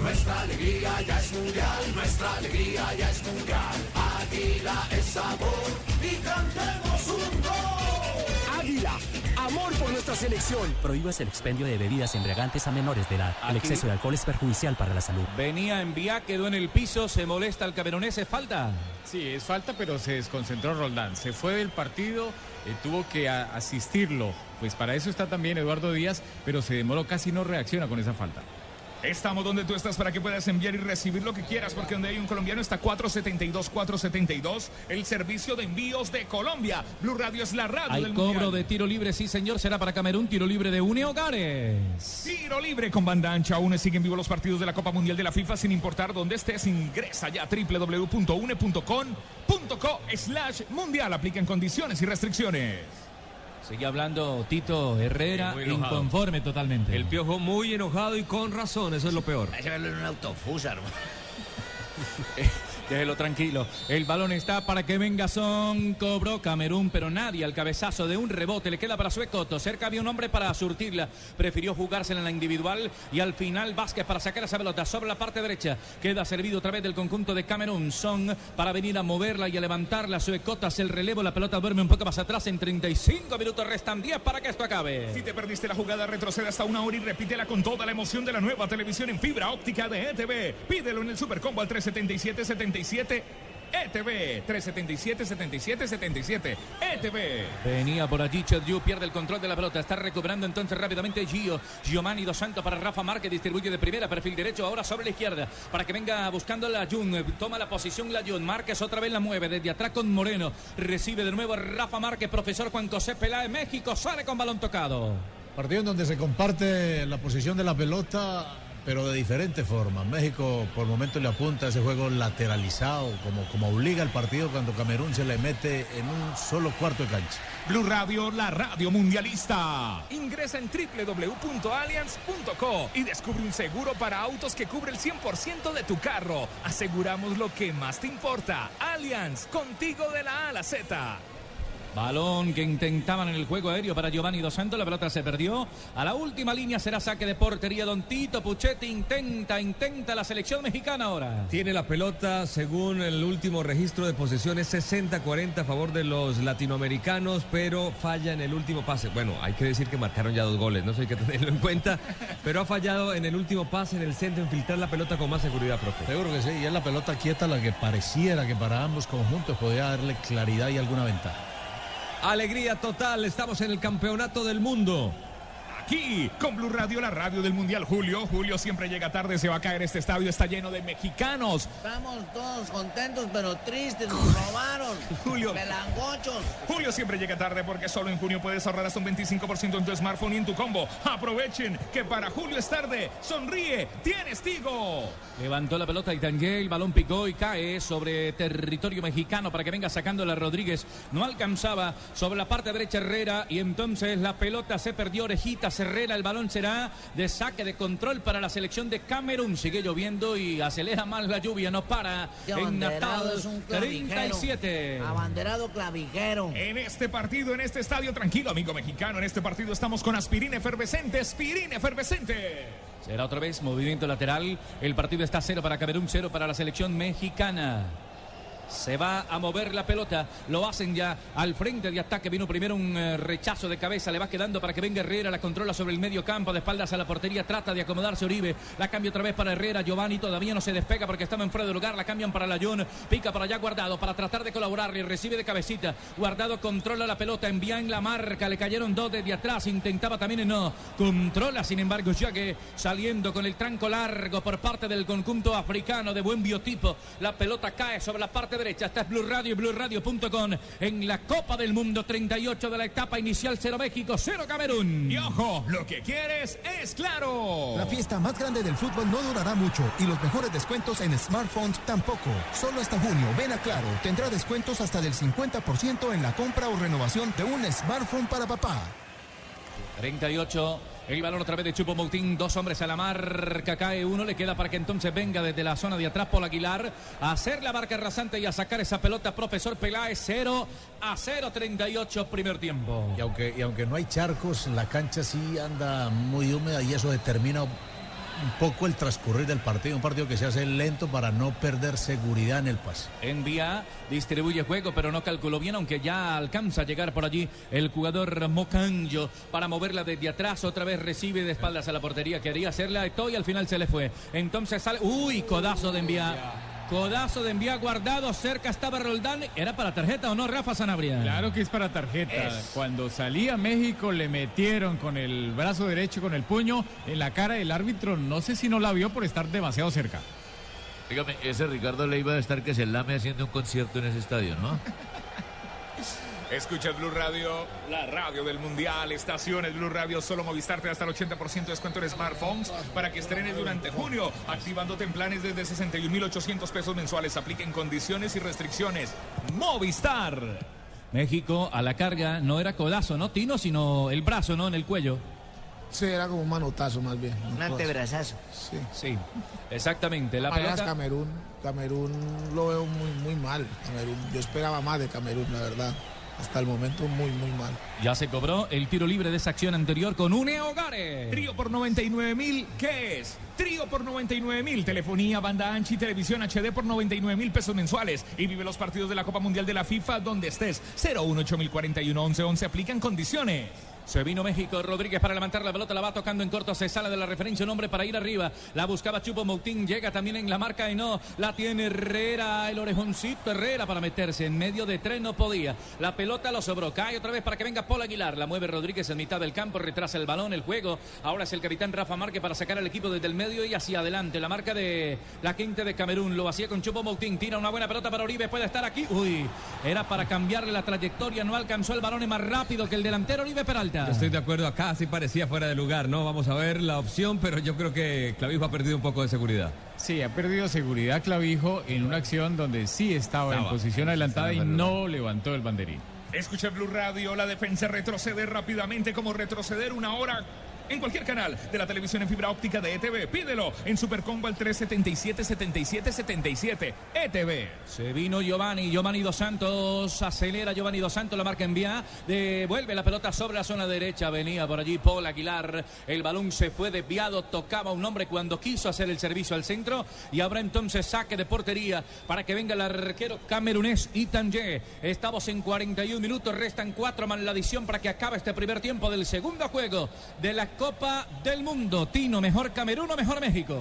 Nuestra alegría ya es mundial, nuestra alegría ya es mundial. Águila es sabor y cantemos un gol. Águila, amor por nuestra selección. Prohíbas el expendio de bebidas embriagantes a menores de edad. El exceso de alcohol es perjudicial para la salud. Venía en vía, quedó en el piso, se molesta el camerunés, es falta. Sí, es falta, pero se desconcentró Roldán. Se fue del partido, eh, tuvo que asistirlo. Pues para eso está también Eduardo Díaz, pero se demoró, casi no reacciona con esa falta. Estamos donde tú estás para que puedas enviar y recibir lo que quieras, porque donde hay un colombiano está 472-472, el servicio de envíos de Colombia. Blue Radio es la radio Hay del cobro Mundial. de tiro libre, sí señor, será para Camerún, tiro libre de Une Hogares. Tiro libre con banda ancha. Une siguen vivos los partidos de la Copa Mundial de la FIFA sin importar dónde estés. Ingresa ya a www.une.com.co slash mundial. Aplican condiciones y restricciones. Sigue hablando Tito Herrera, Sí, inconforme totalmente. El piojo muy enojado y con razón, eso es lo peor. Hay que verlo en un autofusa, hermano. Déjelo tranquilo. El balón está para que venga Son. Cobró Camerún, pero nadie al cabezazo de un rebote. Le queda para Suecoto. Cerca había un hombre para surtirla. Prefirió jugársela en la individual. Y al final Vázquez para sacar esa pelota sobre la parte derecha. Queda servido otra vez del conjunto de Camerún. Son para venir a moverla y a levantarla. Suecoto hace el relevo. La pelota duerme un poco más atrás. En 35 minutos restan 10 para que esto acabe. Si te perdiste la jugada, retrocede hasta una hora y repítela con toda la emoción de la nueva televisión en fibra óptica de ETV. Pídelo en el Supercombo al 377-77 ETV. 377-7777 ETV. Venía por allí Chedju, pierde el control de la pelota, está recuperando entonces rápidamente Gio, Giovanni Dos Santos para Rafa Márquez, distribuye de primera, perfil derecho, ahora sobre la izquierda, para que venga buscando la Jun, toma la posición la Jun, Márquez otra vez la mueve, desde atrás con Moreno, recibe de nuevo Rafa Márquez, profesor Juan José Peláez, México, sale con balón tocado. Partido en donde se comparte la posición de la pelota, pero de diferente forma. México por momentos le apunta a ese juego lateralizado, como, como obliga al partido cuando Camerún se le mete en un solo cuarto de cancha. Blue Radio, la radio mundialista. Ingresa en www.allianz.co y descubre un seguro para autos que cubre el 100% de tu carro. Aseguramos lo que más te importa. Allianz, contigo de la A a la Z. Balón que intentaban en el juego aéreo para Giovanni Dos Santos. La pelota se perdió. A la última línea será saque de portería. Don Tito Puchetti intenta, intenta la selección mexicana ahora. Tiene la pelota, según el último registro de posesiones, 60-40 a favor de los latinoamericanos, pero falla en el último pase. Bueno, hay que decir que marcaron ya dos goles, no sé hay que tenerlo en cuenta, pero ha fallado en el último pase en el centro, en filtrar la pelota con más seguridad, profe. Seguro que sí, y es la pelota quieta la que pareciera que para ambos conjuntos podía darle claridad y alguna ventaja. Alegría total, estamos en el campeonato del mundo. Aquí, con Blue Radio, la radio del Mundial. Julio, Julio siempre llega tarde, se va a caer. Este estadio está lleno de mexicanos. Estamos todos contentos, pero tristes. Nos robaron. Julio. Pelangochos. Julio siempre llega tarde porque solo en junio puedes ahorrar hasta un 25% en tu smartphone y en tu combo. Aprovechen que para Julio es tarde. Sonríe, tienes Tigo. Levantó la pelota Itangé, el balón picó y cae sobre territorio mexicano para que venga sacándola Rodríguez. No alcanzaba sobre la parte derecha Herrera y entonces la pelota se perdió orejitas Herrera. El balón será de saque de control para la selección de Camerún. Sigue lloviendo y acelera más la lluvia, no para. En abanderado Natal es un clavijero. 37. Abanderado clavijero. En este partido, en este estadio, tranquilo, amigo mexicano. En este partido estamos con aspirina efervescente, aspirina efervescente. Será otra vez movimiento lateral. El partido está cero para Camerún, cero para la selección mexicana. Se va a mover la pelota, lo hacen ya al frente de ataque. Vino primero un eh, rechazo de cabeza, le va quedando para que venga Herrera, la controla sobre el medio campo, de espaldas a la portería, trata de acomodarse Oribe, la cambia otra vez para Herrera, Giovanni todavía no se despega porque estaba en fuera de lugar, la cambian para Layón, pica para allá Guardado para tratar de colaborar. Y recibe de cabecita. Guardado controla la pelota, envía en la marca, le cayeron dos desde atrás, intentaba también no, controla sin embargo ya que saliendo con el tranco largo por parte del conjunto africano de buen biotipo, la pelota cae sobre la parte parte derecha. Está Blue Radio y BlueRadio.com en la Copa del Mundo 38 de la etapa inicial 0 México, 0 Camerún. Y ojo, lo que quieres es claro. La fiesta más grande del fútbol no durará mucho y los mejores descuentos en smartphones tampoco. Solo hasta junio, ven a Claro, tendrá descuentos hasta del 50% en la compra o renovación de un smartphone para papá. 38. El balón otra vez de Chupo Moutín, dos hombres a la marca, cae uno, le queda para que entonces venga desde la zona de atrás Paul Aguilar a hacer la marca rasante y a sacar esa pelota, profesor Peláez, 0 a 0, 38 primer tiempo. Y aunque, y aunque no hay charcos, la cancha sí anda muy húmeda y eso determina un poco el transcurrir del partido. Un partido que se hace lento para no perder seguridad en el pase. Envía, distribuye juego, pero no calculó bien, aunque ya alcanza a llegar por allí el jugador Mocanjo para moverla desde atrás. Otra vez recibe de espaldas a la portería. Quería hacerle a Eto'o y al final se le fue. Entonces sale. Uy, codazo de envía. Codazo de envía guardado, cerca estaba Roldán. ¿Era para tarjeta o no, Rafa Sanabria? Claro que es para tarjeta. Es. Cuando salía México le metieron con el brazo derecho, con el puño en la cara del árbitro. No sé si no la vio por estar demasiado cerca. Dígame, ese Ricardo Leiva debe estar que se lame haciendo un concierto en ese estadio, ¿no? Escucha Blue Radio, la radio del Mundial, estaciones Blue Radio, solo Movistar te da hasta el 80% de descuento en smartphones para que estrenes durante junio, activándote en planes desde 61.800 pesos mensuales. Apliquen condiciones y restricciones. Movistar. México a la carga, no era codazo, ¿no, Tino? Sino el brazo, ¿no? En el cuello. Sí, era como un manotazo más bien. Un antebrazazo. Sí. Sí, exactamente. La pelota... Camerún, Camerún lo veo muy, muy mal. Camerún, yo esperaba más de Camerún, la verdad. Hasta el momento muy, muy mal. Ya se cobró el tiro libre de esa acción anterior con Une Hogares. Trío por 99 mil, ¿qué es? Trío por 99 mil, telefonía, banda ancha y televisión HD por 99 mil pesos mensuales. Y vive los partidos de la Copa Mundial de la FIFA donde estés. 018041 1111 aplican condiciones. Se vino México, Rodríguez para levantar la pelota, la va tocando en corto, se sale de la referencia un hombre para ir arriba, la buscaba Chupo Moutín, llega también en la marca y no, la tiene Herrera, el orejoncito Herrera para meterse en medio de tres, no podía, la pelota lo sobró, cae otra vez para que venga Paul Aguilar, la mueve Rodríguez en mitad del campo, retrasa el balón, el juego, ahora es el capitán Rafa Márquez para sacar al equipo desde el medio y hacia adelante, la marca de la quinta de Camerún, lo hacía con Chupo Moutín, tira una buena pelota para Oribe, puede estar aquí, uy, era para cambiarle la trayectoria, no alcanzó el balón, es más rápido que el delantero Oribe Peralta. Yo estoy de acuerdo acá, sí parecía fuera de lugar, ¿no? Vamos a ver la opción, pero yo creo que Clavijo ha perdido un poco de seguridad. Sí, ha perdido seguridad Clavijo en una acción donde sí estaba, en Estaba. posición adelantada y en no levantó el banderín. Escucha Blue Radio, la defensa retrocede rápidamente como retroceder una hora en cualquier canal de la televisión en fibra óptica de ETV. Pídelo en Supercombo al 377-7777. ETV. Se vino Giovanni, Giovanni Dos Santos, acelera Giovanni Dos Santos, la marca envía, devuelve la pelota sobre la zona derecha, venía por allí Paul Aguilar, el balón se fue desviado, tocaba un hombre cuando quiso hacer el servicio al centro y habrá entonces saque de portería para que venga el arquero camerunés Itanje. Estamos en 41 minutos, restan cuatro más la adición para que acabe este primer tiempo del segundo juego de la Copa del Mundo. Tino, mejor Camerún o mejor México.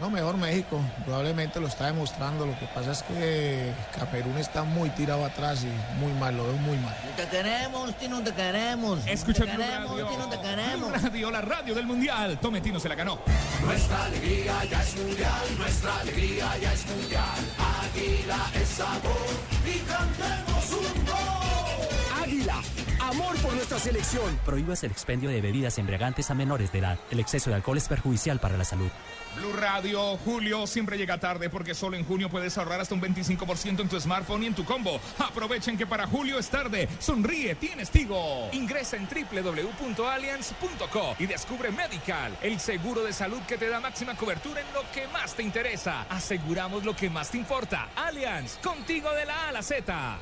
No, mejor México. Probablemente lo está demostrando. Lo que pasa es que Camerún está muy tirado atrás y muy mal, lo veo muy mal. Te queremos, Tino, te queremos. Escucha te queremos, Radio. Tino, te queremos. Blue Radio, la radio del Mundial. Tome Tino se la ganó. Nuestra alegría ya es mundial, nuestra alegría ya es mundial. Águila es sabor y cantemos un gol. Águila, amor por nuestra selección. Prohíbas el expendio de bebidas embriagantes a menores de edad. El exceso de alcohol es perjudicial para la salud. Blue Radio, Julio siempre llega tarde porque solo en junio puedes ahorrar hasta un 25% en tu smartphone y en tu combo. Aprovechen que para julio es tarde. Sonríe, tienes Tigo. Ingresa en www.allianz.co y descubre Medical, el seguro de salud que te da máxima cobertura en lo que más te interesa. Aseguramos lo que más te importa. Allianz, contigo de la A a la Z.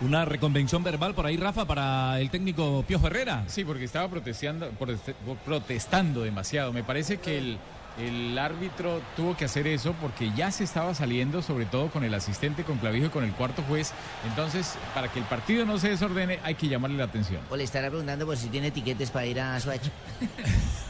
Una reconvención verbal por ahí, Rafa, para el técnico Piojo Herrera. Sí, porque estaba protestando, protest- protestando demasiado. Me parece que el, el árbitro tuvo que hacer eso porque ya se estaba saliendo, sobre todo con el asistente, con Clavijo y con el cuarto juez. Entonces, para que el partido no se desordene, hay que llamarle la atención. O le estará preguntando por si tiene etiquetes para ir a Swatch.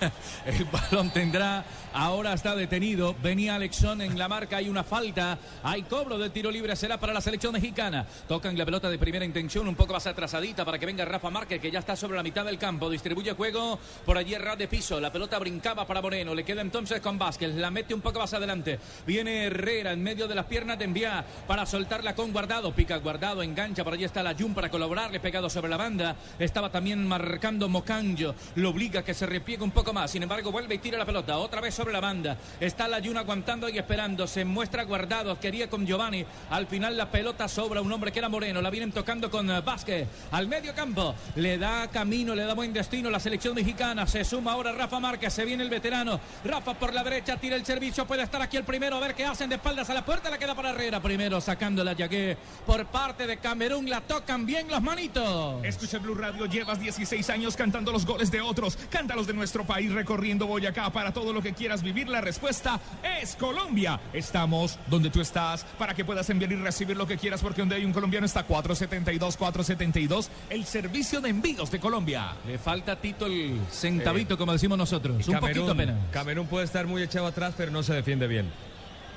El balón tendrá, ahora está detenido. Venía Alexón en la marca, hay una falta. Hay cobro del tiro libre, será para la selección mexicana. Tocan la pelota de primera intención, un poco más atrasadita para que venga Rafa Márquez, que ya está sobre la mitad del campo. Distribuye juego por allí ras de piso. La pelota brincaba para Moreno. Le queda entonces con Vázquez. La mete un poco más adelante. Viene Herrera en medio de las piernas de enviar para soltarla con Guardado. Pica Guardado, engancha. Por allí está la Jun para colaborarle. Pegado sobre la banda. Estaba también marcando Mocanjo. Lo obliga a que se repliegue un poco más. Sin embargo, vuelve y tira la pelota. Otra vez sobre la banda. Está la Jun aguantando y esperando. Se muestra Guardado. Quería con Giovanni. Al final la pelota sobra un hombre que era Moreno. La vienen tocando con eh, Vázquez. Al medio campo. Le da camino, le da buen destino la selección mexicana. Se suma ahora Rafa Márquez. Se viene el veterano. Rafa por la derecha. Tira el servicio. Puede estar aquí el primero. A ver qué hacen de espaldas a la puerta. La queda para Herrera. Primero sacando la Yagué por parte de Camerún. La tocan bien los manitos. Escucha Blue Radio, llevas 16 años cantando los goles de otros. Cántalos de nuestro país recorriendo Boyacá para todo lo que quieras vivir. La respuesta es Colombia. Estamos donde tú estás para que puedas enviar y recibir lo que quieras porque donde hay un colombiano está 472 472 el servicio de envíos de Colombia. Le falta a Tito el centavito, como decimos nosotros. Un poquito apenas. Camerún puede estar muy echado atrás, pero no se defiende bien.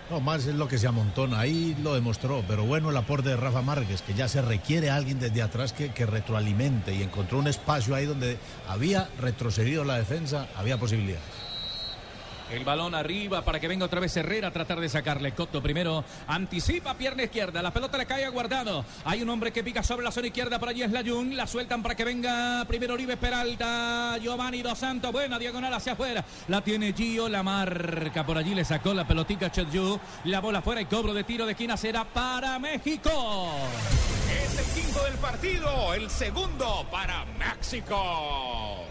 No, más es lo que se amontona, ahí lo demostró, pero bueno el aporte de Rafa Márquez, que ya se requiere a alguien desde atrás que, que retroalimente y encontró un espacio ahí donde había retrocedido la defensa, había posibilidades. El balón arriba para que venga otra vez Herrera a tratar de sacarle. Coto primero anticipa pierna izquierda. La pelota le cae a guardado. Hay un hombre que pica sobre la zona izquierda. Por allí es Layun. La sueltan para que venga primero Oribe Peralta. Giovanni Dos Santos. Buena diagonal hacia afuera. La tiene Gio. La marca por allí. Le sacó la pelotica Chetju. La bola afuera y cobro de tiro de esquina será para México. Es el quinto del partido. El segundo para México.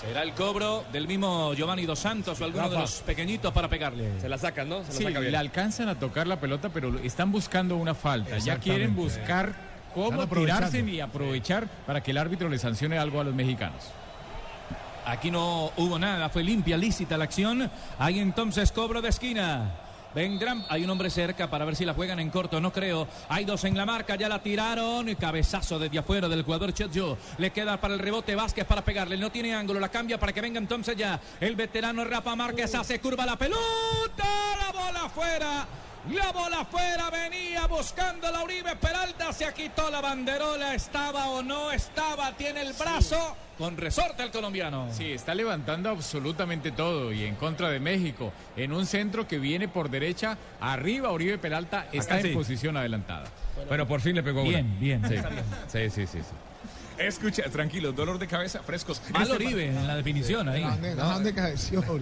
Será el cobro del mismo Giovanni Dos Santos o alguno de los pequeñitos para pegarle. Se la sacan, ¿no? Se la Sí, saca bien. le alcanzan a tocar la pelota, pero están buscando una falta. Ya quieren buscar cómo tirarse y aprovechar para que el árbitro le sancione algo a los mexicanos. Aquí no hubo nada, fue limpia, lícita la acción. Hay entonces cobro de esquina. Vendrán, hay un hombre cerca para ver si la juegan en corto, no creo. Hay dos en la marca, ya la tiraron. Cabezazo desde afuera del jugador Chetjo. Le queda para el rebote Vázquez para pegarle. No tiene ángulo, la cambia para que venga entonces ya. El veterano Rafa Márquez hace curva la pelota. La bola afuera. La bola afuera, venía buscando la Uribe Peralta, se quitó la banderola, estaba o no estaba, tiene el brazo con resorte el colombiano. Sí, está levantando absolutamente todo y en contra de México. En un centro que viene por derecha, arriba Oribe Peralta está Acá en sí. posición adelantada. Bueno, por fin le pegó una. Bien, bien. Sí, Está bien. sí, sí, sí. sí. Escucha, tranquilo, dolor de cabeza, frescos. Mal Este Oribe en la definición ahí.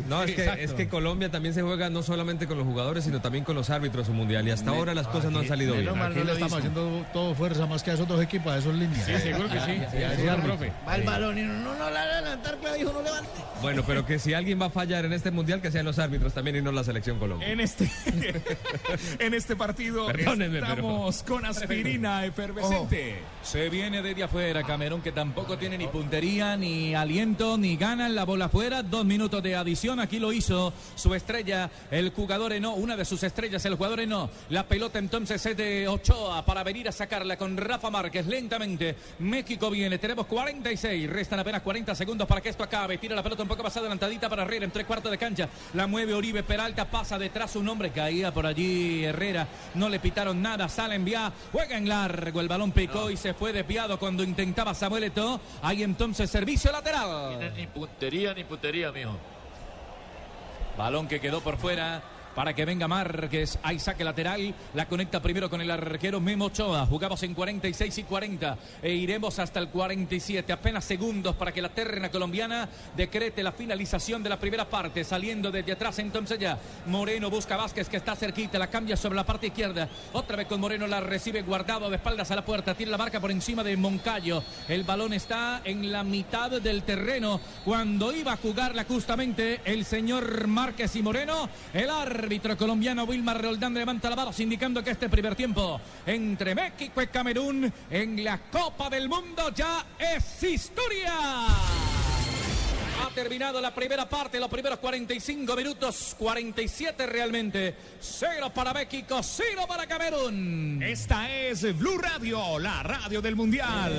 No, es que, es que Colombia también se juega no solamente con los jugadores, sino también con los árbitros en mundial. Y hasta ahora las cosas no han salido bien. Aquí le estamos haciendo todo fuerza más que a esos dos equipos, a esos líneas. Sí, seguro que sí. Va el balón y no, no, no, la adelantar, claro, dijo, no levante. Bueno, pero que si alguien va a fallar en este mundial, que sean los árbitros también y no la selección Colombia. En este, en este partido estamos con aspirina efervescente. Se viene desde afuera Camerún que tampoco tiene ni puntería, ni aliento, ni ganan la bola afuera. Dos minutos de adición. Aquí lo hizo su estrella, el jugador Eno, una de sus estrellas, el jugador Eno. La pelota entonces es de Ochoa para venir a sacarla con Rafa Márquez lentamente. México viene, tenemos 46, restan apenas 40 segundos para que esto acabe. Tira la pelota un poco más adelantadita para Herrera en tres cuartos de cancha. La mueve Oribe Peralta, pasa detrás un hombre, caía por allí Herrera. No le pitaron nada, sale envía, juega en largo. El balón picó y se fue desviado cuando intentaba Samuel Eto'o. Hay entonces servicio lateral. Ni puntería ni puntería, mijo. Balón que quedó por fuera. Para que venga Márquez, hay saque lateral, la conecta primero con el arquero Memo Ochoa. Jugamos en 46 y 40 e iremos hasta el 47. Apenas segundos para que la terrena colombiana decrete la finalización de la primera parte. Saliendo desde atrás entonces ya. Moreno busca a Vázquez que está cerquita, la cambia sobre la parte izquierda. Otra vez con Moreno la recibe guardado de espaldas a la puerta. Tiene la marca por encima de Moncayo. El balón está en la mitad del terreno. Cuando iba a jugarla justamente el señor Márquez y Moreno, el árbitro colombiano Wilmar Roldán levanta la voz indicando que este primer tiempo entre México y Camerún en la Copa del Mundo ya es historia. Ha terminado la primera parte, los primeros 45 minutos, 47 realmente. Cero para México, cero para Camerún. Esta es Blue Radio, la radio del Mundial.